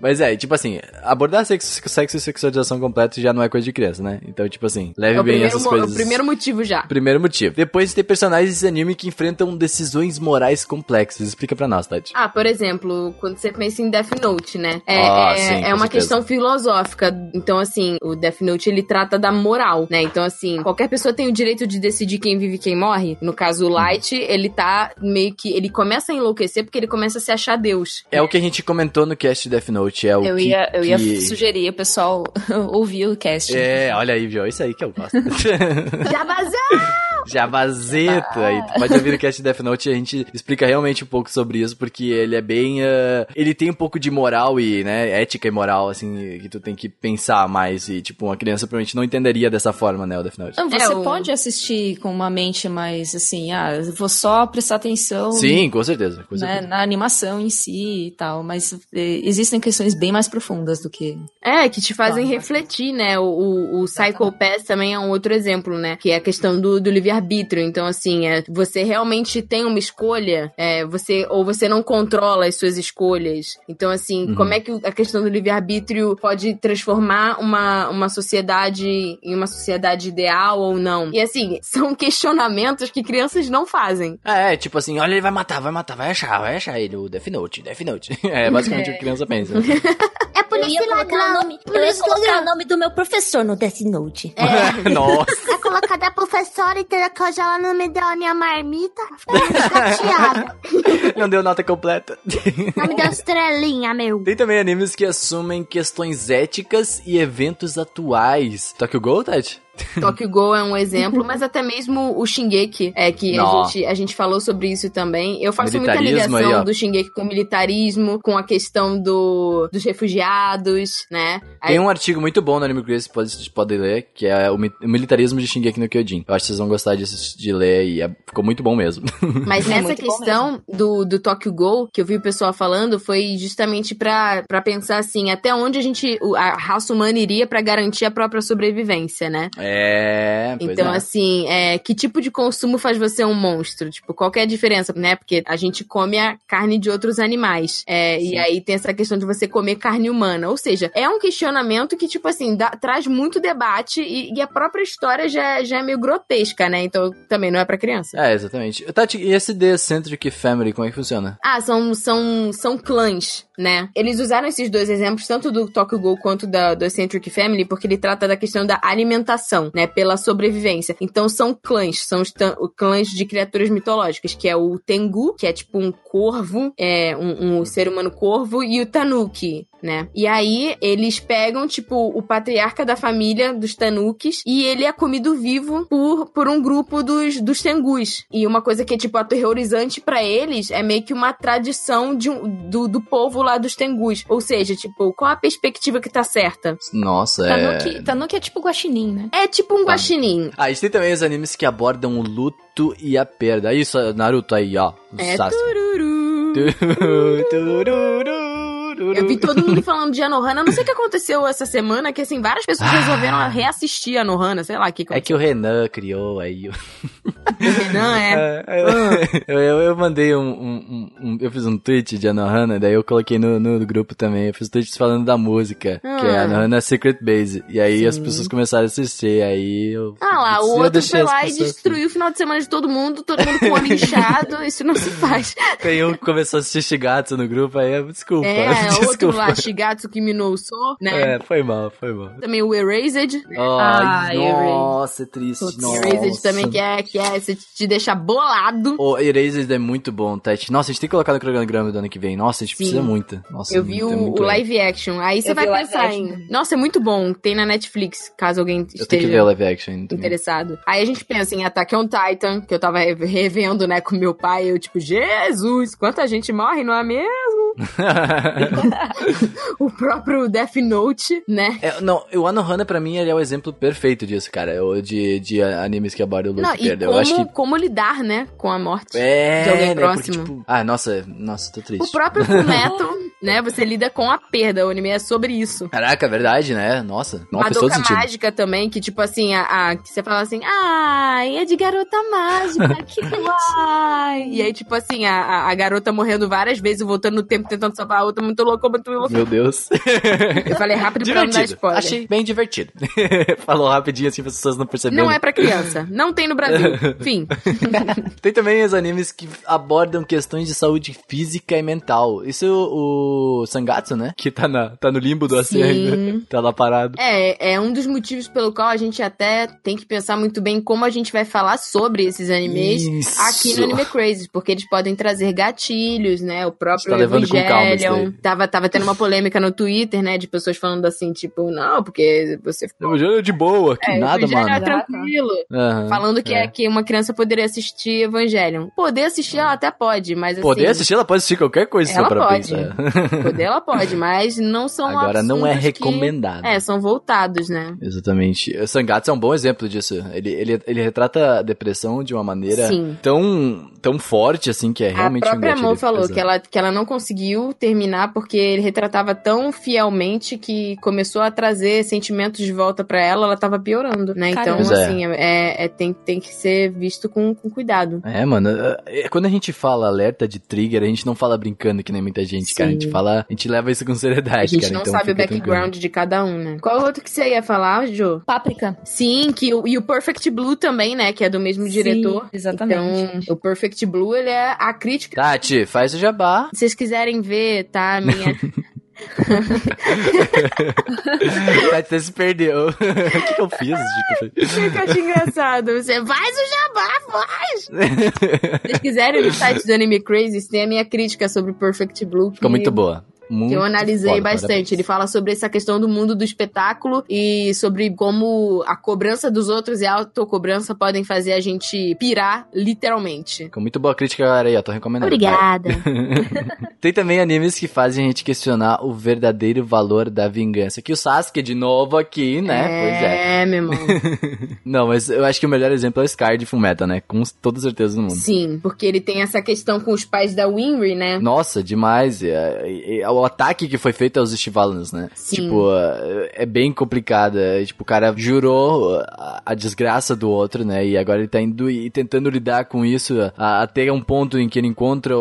Mas é, tipo assim, abordar sexo, sexo e sexualização completo já não é coisa de criança, né? Então, tipo assim, leve É bem essas mo- coisas. o primeiro motivo já. Primeiro motivo. Depois tem personagens desse anime que enfrentam decisões morais complexas. Explica pra nós, Tati. Ah, por exemplo, quando você pensa em Death Note, né? É, Ah, é- sim, é uma certeza. questão filosófica. Então, assim, o Death Note ele trata da moral, né? Então, assim, qualquer pessoa tem o direito de decidir quem vive e quem morre. No caso, o Light, ele tá meio que. Ele começa a enlouquecer porque ele começa a se achar Deus. É o que a gente comentou no cast Death Note. É o Eu que, ia, eu ia que- sugerir o pessoal ouvir o cast. É, olha aí, viu? Isso aí que eu gosto. Jabazão! Jabazito. Aí tu pode ouvir o cast Death Note e a gente explica realmente um pouco sobre isso, porque ele é bem. ah, ele tem um pouco de moral e, né, ética e moral, assim, que tu tem que pensar mais. E, tipo, uma criança provavelmente não entenderia dessa forma, né, o Death Note. Você É, o- pode assistir com uma mente mais assim, ah, vou só prestar atenção Sim, com certeza. Com né, certeza. na animação em si e tal, mas eh, existem questões bem mais profundas do que. É, que te fazem Claro. refletir, né? O, o, o Psycho Pass também é um outro exemplo, né? Que é a questão do, do livre-arbítrio. Então, assim, é, você realmente tem uma escolha, é, você ou você não controla as suas escolhas. Então, assim, Uhum. como é que a questão do livre-arbítrio pode transformar uma, uma sociedade em uma sociedade ideal ou não? E, assim, são questionamentos que crianças não fazem. É, tipo assim, olha, ele vai matar, vai matar, vai achar, vai achar ele, o Death Note, Death Note. É basicamente o que a criança pensa. É Eu ia colocar, o nome, eu ia colocar o nome do meu professor no Death Note. Nossa. É colocar da professora e ter que hoje ela não me deu a minha marmita. Fiquei chateada. Não deu nota completa. Não me deu estrelinha, meu. Tem também animes que assumem questões éticas e eventos atuais. Tokyo Ghoul, Tati? Tokyo Ghoul é um exemplo, mas até mesmo o Shingeki, é que a gente, a gente falou sobre isso também. Eu faço muita ligação aí, do Shingeki com o militarismo, com a questão do, dos refugiados, né? Aí- Tem um artigo muito bom no Anime Crazy, vocês podem, vocês podem ler, que é o, o militarismo de Shingeki no Kyojin. Eu acho que vocês vão gostar de, de ler e é- ficou muito bom mesmo. Mas nessa questão do, do Tokyo Ghoul, que eu vi o pessoal falando, foi justamente pra, pra pensar assim, até onde a gente, o- a raça humana iria pra garantir a própria sobrevivência, né? É, pois Então, é. assim, é, que tipo de consumo faz você um monstro? Tipo, qual é a diferença, né? Porque a gente come a carne de outros animais. É, e aí tem essa questão de você comer carne humana. Ou seja, é um questionamento que, tipo assim, dá- traz muito debate e, e a própria história já, já é meio grotesca, né? Então também não é pra criança. É, exatamente. Tati, e esse The Centric Family, como é que funciona? Ah, são, são, são clãs, né? Eles usaram esses dois exemplos, tanto do Tokyo Ghoul quanto da, do Eccentric Family, porque ele trata da questão da alimentação, né? Pela sobrevivência. Então são clãs, são clãs de criaturas mitológicas, que é o Tengu, que é tipo um corvo, é um, um ser humano corvo, e o Tanuki, né? E aí eles pegam, tipo, o patriarca da família dos Tanukis e ele é comido vivo por, por um grupo dos, dos Tengus. E uma coisa que é, tipo, aterrorizante pra eles é meio que uma tradição de um, do, do povo lá dos Tengus. Ou seja, tipo, qual a perspectiva que tá certa? Nossa, é... Tanuki, Tanuki é tipo guaxinim, né? É tipo um guaxinim. Ah, gente tem também os animes que abordam o luto e a perda. Isso, Naruto aí, ó. O É Sasuke. tururu. Eu vi todo mundo falando de Anohana. Não sei o que aconteceu essa semana, que assim, várias pessoas resolveram reassistir Anohana. Sei lá o que É que o Renan criou aí. o- Não, é. É, eu, eu, eu mandei um, um- um- Eu fiz um tweet de Anohana, daí eu coloquei no, no grupo também. Eu fiz tweets falando da música, que é Ah. Anohana Secret Base. E aí as pessoas começaram a assistir, aí eu. Ah lá, o outro foi lá e destruiu o final de semana de todo mundo, todo mundo com o olho inchado, isso não se faz. Tem um que começou a assistir Shigatsu no grupo, aí. Desculpa. É, outro desculpa. lá, Shigatsu Kimi no Uso, né? É, foi mal, foi mal. Também o Erased. Ai, Ai, nossa, é triste. Putz, nossa. Erased também que é, que é, você te deixa bolado. O Erased é muito bom, Tati. Nossa, a gente tem que colocar no cronograma do ano que vem. Nossa, a gente Sim. precisa muito. Nossa, Eu vi muito, é o, muito o live action. Aí você vai o pensar em. Nossa, é muito bom. Tem na Netflix, caso alguém Eu tenho esteja que ver o live action. também. interessado. Aí a gente pensa em Attack on Titan, que eu tava re- revendo, né, com meu pai. Eu, tipo, Jesus, quanta gente morre, não é mesmo? O próprio Death Note, né? É, não, o Anohana pra mim ele é o exemplo perfeito disso, cara. Eu- De, de animes que abordam o luto Não, e perda. como, Eu acho que. como lidar, né, com a morte. É, de alguém né, próximo. Porque, tipo, ah, nossa, nossa, tô triste. O próprio Fullmetal, né, você lida com a perda, o anime é sobre isso. Caraca, é verdade, né? Nossa, não Madoka sentido. Mágica também, que tipo assim, a, a- que você fala assim, ai, é de garota mágica, que uai. E aí, tipo assim, a, a- garota morrendo várias vezes, voltando no tempo, tentando salvar a outra, muito louca, muito louca. Meu Deus. Eu falei rápido pra não dar divertido. spoiler. Achei bem divertido. Falou rapidinho assim as pessoas não perceberem. Não é pra criança. Não tem no Brasil. Fim. Tem também os animes que abordam questões de saúde física e mental. Isso o, o Sangatsu, né? Que tá, na, tá no limbo do AC ainda. Tá lá parado. É, é um dos motivos pelo qual a gente até tem que pensar muito bem como a gente vai falar sobre esses animes Isso. aqui no Anime Crazy, porque eles podem trazer gatilhos, né? O próprio Tá levando com calma isso Evangelion. Tava, tava tendo uma polêmica no Twitter, né? De pessoas falando assim, tipo, não, porque você Evangelho de boa, que É, nada, é mano. tranquilo. Aham, Falando que, é. é. que uma criança poderia assistir Evangelion. Poder assistir, ela até pode, mas assim. Poder assistir, ela pode assistir qualquer coisa, se Ela pra pode. pensar. Poder ela pode, mas não são Agora não é assuntos que- recomendado. É, são voltados, né? Exatamente. O Sangatsu é um bom exemplo disso. Ele, ele, ele retrata a depressão de uma maneira Sim. tão, tão forte, assim, que é A realmente um própria gatilho Mo falou pesado. que ela, que ela não conseguiu terminar porque ele retratava tão fielmente que começou a trazer sentimentos de volta pra ela, ela tava piorando, né? Então, Caramba. Pois é. assim, é, é- tem, tem que ser visto com, com cuidado. É, mano, é, quando a gente fala alerta de trigger, a gente não fala brincando que nem muita gente, cara. A gente Fala, a gente leva isso com seriedade, A gente cara. não então sabe o fica tranquilo. background de cada um, né? Qual outro que você ia falar, Jo? Páprica. Sim, que, o- e o Perfect Blue também, né? Que é do mesmo Sim, diretor. exatamente. Então, o Perfect Blue, ele é a crítica. Tati, faz o jabá. Se vocês quiserem ver, tá? Minha. Você se perdeu. o que, que eu fiz? Tipo, que eu acho engraçado. Você faz o jabá, faz! Se vocês quiserem no site do Anime Crazy, tem a minha crítica sobre o Perfect Blue. Ficou muito boa. Muito Que eu analisei foda, bastante. Ele fala sobre essa questão do mundo do espetáculo e sobre como a cobrança dos outros e a autocobrança podem fazer a gente pirar, literalmente. Ficou muito boa a crítica, galera aí, ó. Tô recomendando. Obrigada. Tem também animes que fazem a gente questionar o verdadeiro valor da vingança. Que o Sasuke, de novo aqui, né? Pois é. É, meu irmão. Não, mas eu acho que o melhor exemplo é o Scar de Fullmetal, né? Com toda certeza do mundo. Sim, porque ele tem essa questão com os pais da Winry, né? Nossa, demais. É, é- é o ataque que foi feito aos Estivalans, né? Sim. Tipo, é, é bem complicado. É, tipo, o cara jurou a, a desgraça do outro, né? E agora ele tá indo e tentando lidar com isso a- até um ponto em que ele encontra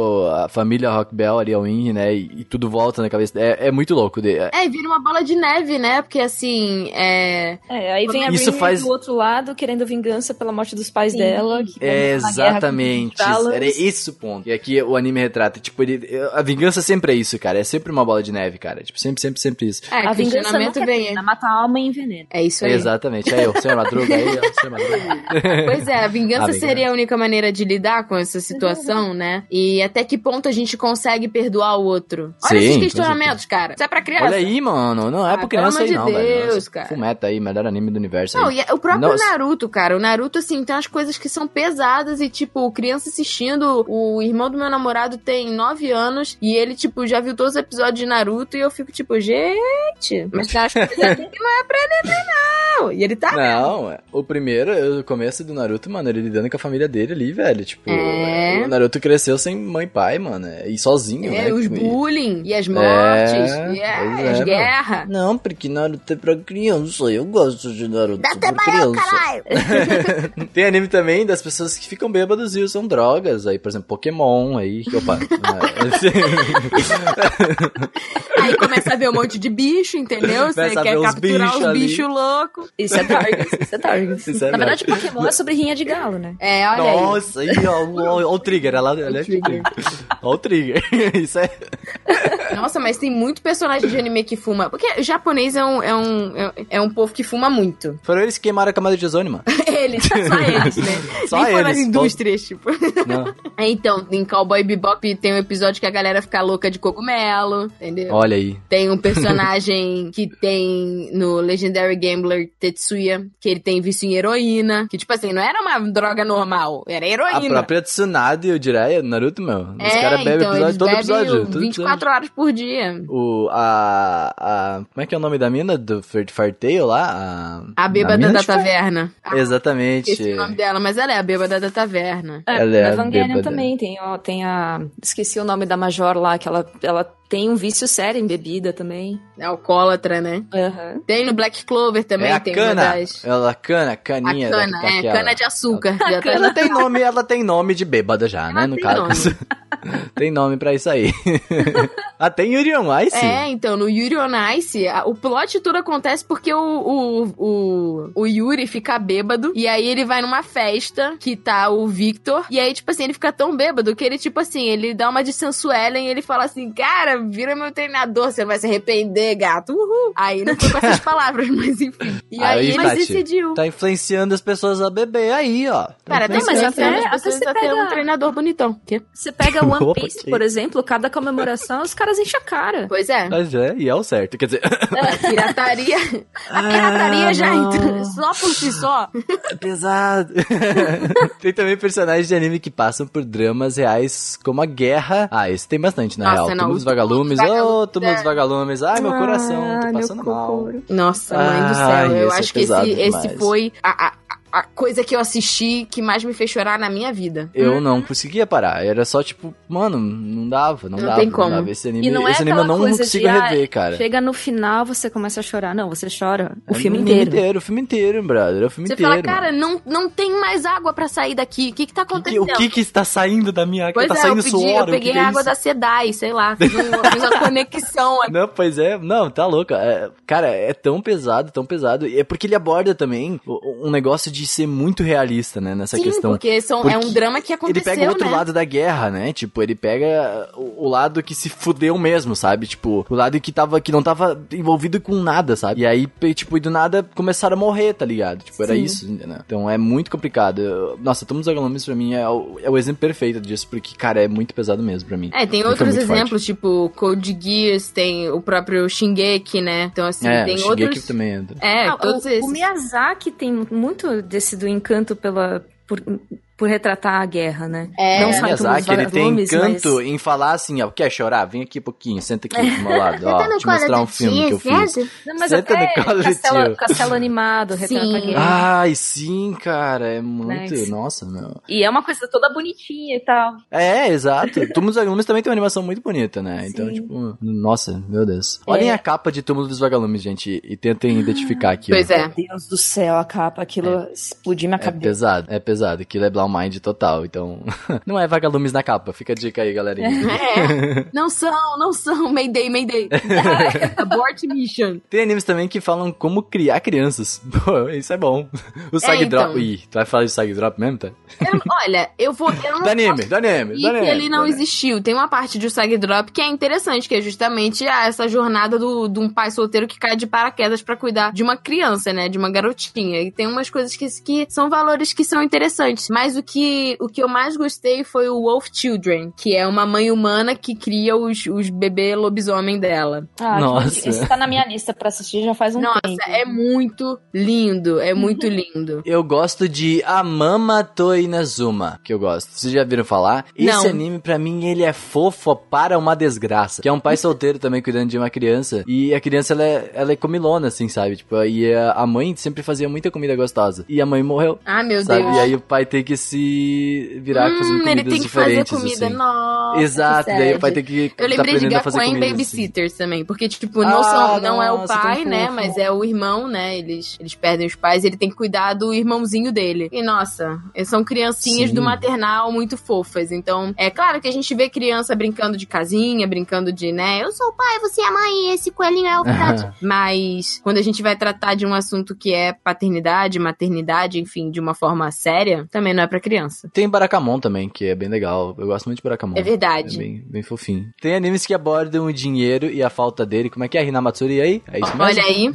a família Rockbell ali ao Inri, né? E, e tudo volta na cabeça. É, é muito louco. de- é- É, e vira uma bola de neve, né? Porque assim, é. É, aí vem a Isso faz- do outro lado querendo vingança pela morte dos pais Sim. dela. que É, exatamente. Era esse o ponto. E aqui o anime retrata. Tipo, ele, a vingança sempre é isso, cara. É sempre uma bola de neve, cara. Tipo, sempre, sempre, sempre isso. É, A vingança nunca vem. termina, mata a alma e envenena. É isso aí. Exatamente. É eu, senhor Madruga aí, ó, senhor Madruga. Pois é, a vingança A vingança. seria a única maneira de lidar com essa situação, né? E até que ponto a gente consegue perdoar o outro? Olha Sim, esses questionamentos, cara. Isso é pra criança. Olha aí, mano. Não é Ah, pra criança aí, não, de velho. Deus, Nossa, cara. Fumeta aí, melhor anime do universo Não, aí. e é o próprio Nossa. Naruto, cara. O Naruto, assim, tem umas coisas que são pesadas e, tipo, criança assistindo. O irmão do meu namorado tem nove anos e ele, tipo, já viu todos os episódios de Naruto e eu fico, tipo, gente, mas coisas aqui que não é pra neném, não. E ele tá. Não, é. o primeiro, o começo do Naruto, mano, ele lidando com a família dele ali, velho. Tipo, É. o Naruto cresceu sem mãe e pai, mano. E sozinho, É, né? os Tipo, e- bullying e as mortes e é, pois é, as mano. guerras. Não, porque Naruto é pra criança. Eu gosto de Naruto Dá até pra criança. caralho. Tem anime também das pessoas que ficam bêbadas e usam drogas. Aí, por exemplo, Pokémon aí. Opa. Aí começa a ver um monte de bicho, entendeu? Você quer capturar bichos os bichos loucos. Isso é Targus, isso é Targus. Isso é Na verdade, verdade. Pokémon é sobre rinha de galo, né? É, olha. Nossa, aí, ó, ó o trigger. Ela, ela é trigger. Ó o trigger. Isso é. Nossa, mas tem muito personagem de anime que fuma. Porque japonês é um, é um, é- um povo que fuma muito. Foram eles que queimaram a camada de ozônio, mano. Eles, só eles, né? Só Nem foram as eles, indústrias, tipo. Não. Então, em Cowboy Bebop tem um episódio que a galera fica louca de cogumelo, entendeu? Olha aí. Tem um personagem que tem no Legendary Gambler Tetsuya, que ele tem vício em heroína. Que, tipo assim, não era uma droga normal, era A heroína. própria Tsunade e o Jiraiya, Naruto, meu. Os é, caras bebem então, episódio, todo episódio. todo 24 episódio. horas por dia. O, a, a. Como é que é o nome da mina do Fairy Tail lá? A, A bêbada mina da Far- taverna. Ah, Exatamente. Esqueci o nome dela, mas ela é a bêbada da taverna. É, Ela é a Evangelion também tem, ó, tem a... Esqueci o nome da Major lá, que ela, ela tem um vício sério em bebida também. É alcoólatra, né? Aham. Tem no Black Clover também, é a tem cana. uma das... Ela, cana, A caninha. cana, da- é, daquela. cana de açúcar. Já tá- Ela tem nome, ela tem nome de bêbada já, né? Ela No tem caso. tem nome pra isso aí. ah, tem Yuri on Ice? É, então, no Yuri on Ice, a- o plot tudo acontece porque o, o, o, o Yuri fica bêbado, e aí ele vai numa festa que tá o Victor, e aí, tipo assim, ele fica tão bêbado que ele, tipo assim, ele dá uma de Sensuelen e ele fala assim, cara, vira meu treinador, você vai se arrepender, gato. Uhul. Aí não foi com essas palavras, mas enfim. E aí, Aí, Tati, decidiu. Tá influenciando as pessoas a beber aí, ó. Tá Cara, tem Não, mas que até- as até pessoas você a ter pega- um treinador bonitão. Quê? Você pega One Opa, Piece, que por exemplo, cada comemoração os caras enchem a cara. Pois é. Mas é, e é o certo. Quer dizer, Pirataria. A pirataria já entrou. Só por si só. é pesado. tem também personagens de anime que passam por dramas reais, como a guerra. Ah, esse tem bastante, na Nossa, real. não, Vagalumes. Ô, Túmulo dos Vagalumes. Ai, meu coração, Ah, tô meu passando mal. Nossa, mãe do céu. Eu é acho que esse, esse foi a, a, coisa que eu assisti que mais me fez chorar na minha vida. Eu não conseguia parar. Era só tipo, mano, não dava, não, Não dava. tem como. Não dava. Esse anime, E não é esse anime eu não coisa consigo de, ah, rever, cara. Chega no final, você começa a chorar. Não, você chora o É filme o inteiro. O filme inteiro, brother. É o filme Você inteiro. fala, cara, mano. não, não tem mais água pra sair daqui. O que que tá O que- acontecendo? o que que está saindo da minha Pois Tá é, eu, saindo pedi, suor. eu que peguei que é água isso? da Sedai, sei lá. Fiz, um, fiz uma conexão aqui. Não, pois é. Não, tá louco. É, cara, é tão pesado, tão pesado. E é porque ele aborda também um negócio de ser muito realista, né? Nessa Sim, questão. porque são, é Porque um drama que Ele aconteceu, pega o outro né? lado da guerra, né? Tipo, ele pega o, o lado que se fudeu mesmo, sabe? Tipo, o lado que tava que não tava envolvido com nada, sabe? E aí, tipo, e do nada começaram a morrer, tá ligado? Tipo, era Sim. isso, né? Então é muito complicado. Eu- Nossa, Tomos Vagalumes pra mim é o, é o exemplo perfeito disso, porque, cara, é muito pesado mesmo pra mim. É, tem Ele outros muito forte. exemplos, tipo Code Geass, tem o próprio Shingeki, né? Então, assim, É, tem o Shingeki outros... também entra. É, Ah, todos o, esses. o Miyazaki tem muito desse do encanto pela por, por retratar a guerra, né? É. Não só Miyazaki, ele tem Vagalumes, encanto mas- em falar assim, ó, quer chorar? Vem aqui um pouquinho, senta aqui do meu lado, Tá ó, no te mostrar um filme que eu fiz. certo? Não, mas Senta no colo do castelo, tio. castelo Animado, retrata a guerra. Ai, sim, cara, é muito, Né, nossa, meu. E é uma coisa toda bonitinha e tal. É, exato. Túmulo dos Vagalumes também tem uma animação muito bonita, né? Então, Sim. tipo, nossa, meu Deus. Olhem É. a capa de Túmulo dos Vagalumes, gente, e tentem identificar aqui. Pois é. Deus do céu, a capa, aquilo explodiu minha É cabeça. pesado, é pesado. Aquilo é Blau Mind total, então. não é vagalumes na capa. Fica a dica aí, galerinha. É. Não são, não são. Mayday, Mayday. Abort mission. Tem animes também que falam como criar crianças. Pô, isso é bom. O Sag então. Drop. Ih, tu vai falar de Sag Drop mesmo, tá? Eu- olha, eu vou. Eu não Do anime, do anime, E do anime. que ele não do anime. existiu. Tem uma parte de Sag Drop que é interessante, que é justamente ah, essa jornada do, de um pai solteiro que cai de paraquedas pra cuidar de uma criança, né? De uma garotinha. E tem umas coisas que, que são valores que são interessantes. Mas o que, o que eu mais gostei foi o Wolf Children, que é uma mãe humana que cria os, os bebê lobisomem dela. Ah, Nossa. Esse tá na minha lista pra assistir já faz um Nossa, tempo. é muito lindo. É muito lindo. Eu gosto de Amama to Inazuma, que eu gosto. Vocês já viram falar? Esse Não. anime, pra mim, ele é fofo para uma desgraça. Que é um pai solteiro também cuidando de uma criança. E a criança, ela é, ela é comilona, assim, sabe? Tipo, e a a mãe sempre fazia muita comida gostosa. E a mãe morreu. Ah, meu sabe? Deus. E aí o pai tem que se virar Hum, comidas ele tem que fazer comida. assim. Nossa, Exato, daí o pai tem que Eu lembrei de fazer Gakuen assim. Babysitters também, porque, tipo, não, Ah, são, não é o pai, né, fofo. mas é o irmão, né, eles, eles perdem os pais, ele tem que cuidar do irmãozinho dele. E, nossa, são criancinhas Sim. do maternal muito fofas, então, é claro que a gente vê criança brincando de casinha, brincando de, né, eu sou o pai, você é a mãe esse coelhinho é o filhote. mas quando a gente vai tratar de um assunto que é paternidade, maternidade, enfim, de uma forma séria, também não é pra criança. Tem Barakamon também, que é bem legal. Eu gosto muito de Barakamon. É verdade. É bem, bem fofinho. Tem animes que abordam o dinheiro e a falta dele. Como é que é? Hinamatsuri aí? É isso mesmo? Olha aí.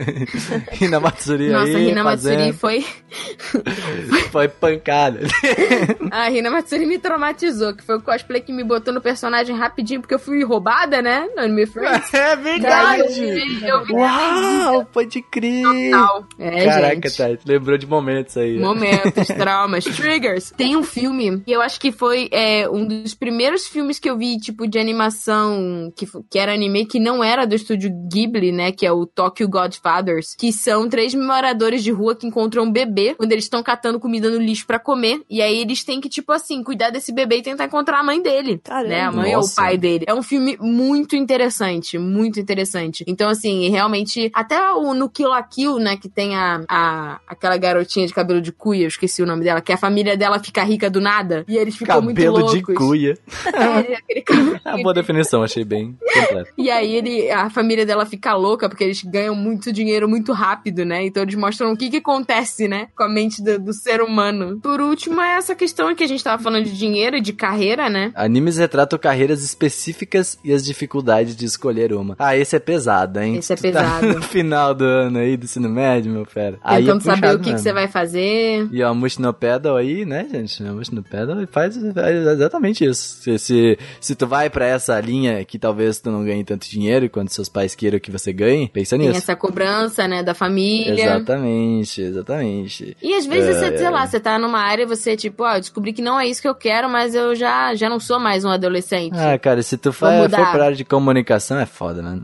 Hinamatsuri Nossa, aí. Hina Matsuri fazendo- foi. Foi pancada. A Hina Matsuri me traumatizou, que foi o cosplay que me botou no personagem rapidinho, porque eu fui roubada, né? No Anime Friends. é verdade! Eu Uau, pode crer! tal. É, Caraca, gente. Tati, lembrou de momentos aí. Momentos, traumas, triggers. Tem um filme que eu acho que foi é, um dos primeiros filmes que eu vi, tipo, de animação, que, que era anime, que não era do estúdio Ghibli, né? Que é o Tokyo Godfathers, que são três moradores de rua que encontram um bebê quando eles estão catando comida no lixo pra comer. E aí eles têm que, tipo assim, cuidar desse bebê e tentar encontrar a mãe dele. Caramba. Né? A mãe ou o Nossa. pai dele. É um filme muito interessante, muito interessante. Então, assim, realmente, até o, no Kill la Kill, né, que tem a, a, aquela garotinha de cabelo de cuia, eu esqueci o nome dela, que é a família dela fica rica do nada. E eles ficam muito Cabelo loucos. de cuia. É, aquele cabelo É uma boa definição, achei bem completo. E aí ele, a família dela fica louca porque eles ganham muito dinheiro muito rápido, né? Então eles mostram o que que acontece, né? Com a mente do, do ser humano. Por último, é essa questão que a gente tava falando de dinheiro e de carreira, né? Animes retratam carreiras específicas e as dificuldades de escolher uma. Ah, esse é pesado, hein? Esse é Tu tá pesado. no final do ano aí, do ensino médio, meu fera. Aí é Tentando saber puxado o que, que você vai fazer. E a Mush no Pedal aí, né, gente? A Mush no Pedal faz, faz exatamente isso. Se, se, se tu vai pra essa linha que talvez tu não ganhe tanto dinheiro quanto seus pais queiram que você ganhe, pensa Tem nisso. essa cobrança, né, da família. Exatamente, exatamente. E às vezes É, você, sei lá, você tá numa área e você, tipo, ó, eu descobri que não é isso que eu quero, mas eu já, já não sou mais um adolescente. Ah, cara, se tu for, for pra área de comunicação, é foda, né?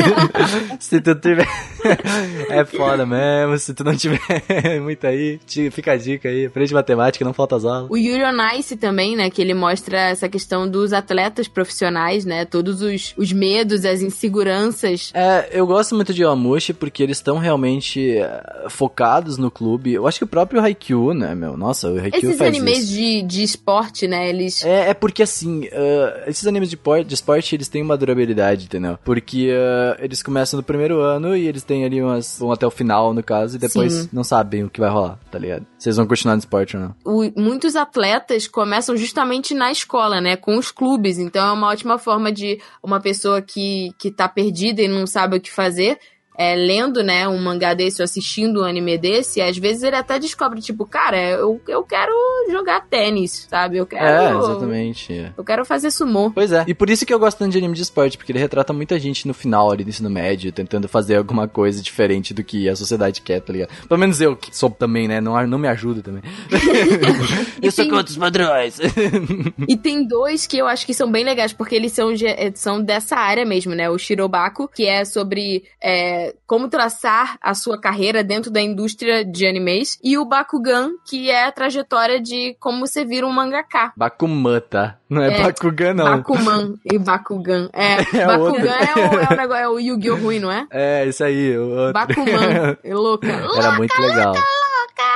se tu tiver. é foda mesmo. Se tu não tiver muito aí, fica a dica aí. Aprende matemática, não falta as aulas. O Yuri on Ice também, né? Que ele mostra essa questão dos atletas profissionais, né? Todos os, os medos, as inseguranças. É, eu gosto muito de Yomushi porque eles estão realmente eh, focados no clube. Eu acho que o próprio Haikyuu, né, meu? Nossa, o Haikyuu Esses animes isso. de, de esporte, né? Eles. É, é porque assim, ah, esses animes de, por- de esporte, eles têm uma durabilidade, entendeu? Porque ah, eles começam no primeiro ano e eles têm ali umas. vão até o final, no caso, e depois Sim. não sabem o que vai rolar, tá ligado? Vocês vão continuar no esporte não. o- muitos atletas começam justamente na escola, né? Com os clubes. Então é uma ótima forma de uma pessoa que, que tá perdida e não sabe o que fazer. É, lendo, né, um mangá desse ou assistindo um anime desse, às vezes ele até descobre, tipo, cara, eu, eu quero jogar tênis, sabe? Eu quero. É, exatamente. Eu quero fazer sumô. Pois é. E por isso que eu gosto tanto de anime de esporte, porque ele retrata muita gente no final ali do ensino médio, tentando fazer alguma coisa diferente do que a sociedade quer, tá ligado? Pelo menos eu, que sou também, né? Não, não me ajuda também. eu sou tem- contra os padrões. E tem dois que eu acho que são bem legais, porque eles são, de- são dessa área mesmo, né? O Shirobako, que é sobre é, como traçar a sua carreira dentro da indústria de animes, e o Bakugan, que é a trajetória de como você vira um mangaká. Bakuman, tá? Não é, É, Bakugan, não. Bakuman e Bakugan. É, É Bakugan outro. é o, é o negócio, é o Yu-Gi-Oh! ruim, não é? É, isso aí. O outro. Bakuman. É louca. Era muito legal.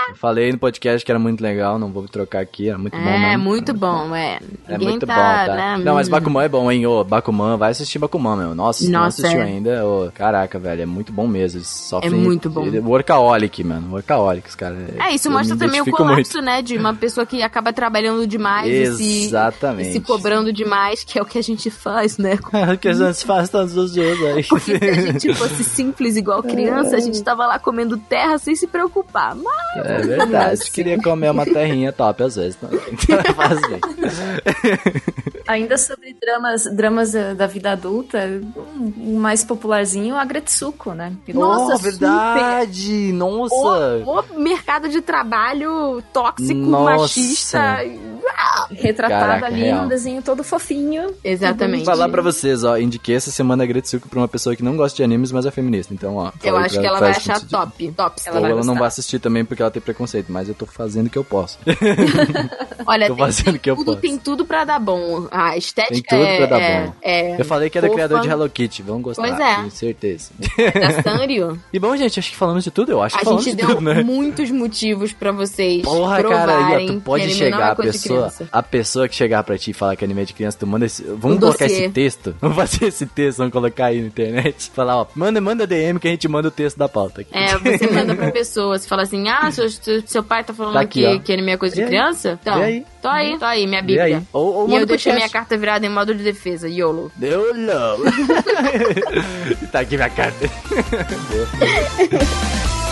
Eu Falei no podcast que era muito legal, não vou trocar aqui, era muito bom É, mesmo. muito bom, é. É muito tá, bom, tá? né, Não, mas. Bakuman é bom, hein? Ô, Bakuman, vai assistir Bakuman, meu. Nossa, tu não Nossa, assistiu é. ainda, ô, caraca, velho, é muito bom mesmo. Eles sofrem... É muito bom. Ele- Workaholic, mano. Workaholic, os caras. É, isso mostra também o colapso, né? De uma pessoa que acaba trabalhando demais e se, Exatamente. e se cobrando demais, que é o que a gente faz, né? muito. que a gente faz todos os dias aí. Porque se a gente fosse simples igual criança, a gente tava lá comendo terra sem se preocupar. Mas É verdade. Nossa. Queria comer uma terrinha top às vezes também. Então faz bem. Ainda sobre dramas, dramas da vida adulta, um, um mais popularzinho, a Gretsuko, né? Nossa, oh, verdade! Nossa! o, o mercado de trabalho tóxico, Nossa. machista. Retratado Caraca, ali real. num desenho todo fofinho. Exatamente. Vou falar pra vocês, ó, indiquei essa semana a Gretsuko pra uma pessoa que não gosta de animes, mas é feminista. Então, ó. Eu acho que ela vai achar sentido. top. Top. Ela Ou vai ela não vai assistir também porque ela tem preconceito, mas eu tô fazendo o que eu posso. Olha, Tô fazendo o que eu tudo, posso. tem tudo pra dar bom. A estética Tem tudo é, pra dar é- bom. é Eu falei que era fofa. criador de Hello Kitty, vão gostar. Pois é. Tenho certeza. Sanrio. E bom, gente, acho que falamos de tudo, eu acho que A falamos gente de deu tudo, né? muitos motivos pra vocês Porra, cara, ó, tu que pode anime chegar, é a pessoa, a pessoa que chegar pra ti e falar que anime é de criança, tu manda esse, vamos Um colocar dossiê. esse texto, vamos fazer esse texto, vamos colocar aí na internet, falar, ó, manda, manda DM que a gente manda o texto da pauta aqui. É, você manda pra pessoa, você fala assim, ah, seu, seu, pai tá falando Tá aqui, que, ó. que anime é coisa Vê de aí. criança? Então, aí. tô aí, tô aí, minha bíblia. aí. Ou, ou E eu deixei minha carta virada em modo de defesa, YOLO. Não. tá aqui minha carta.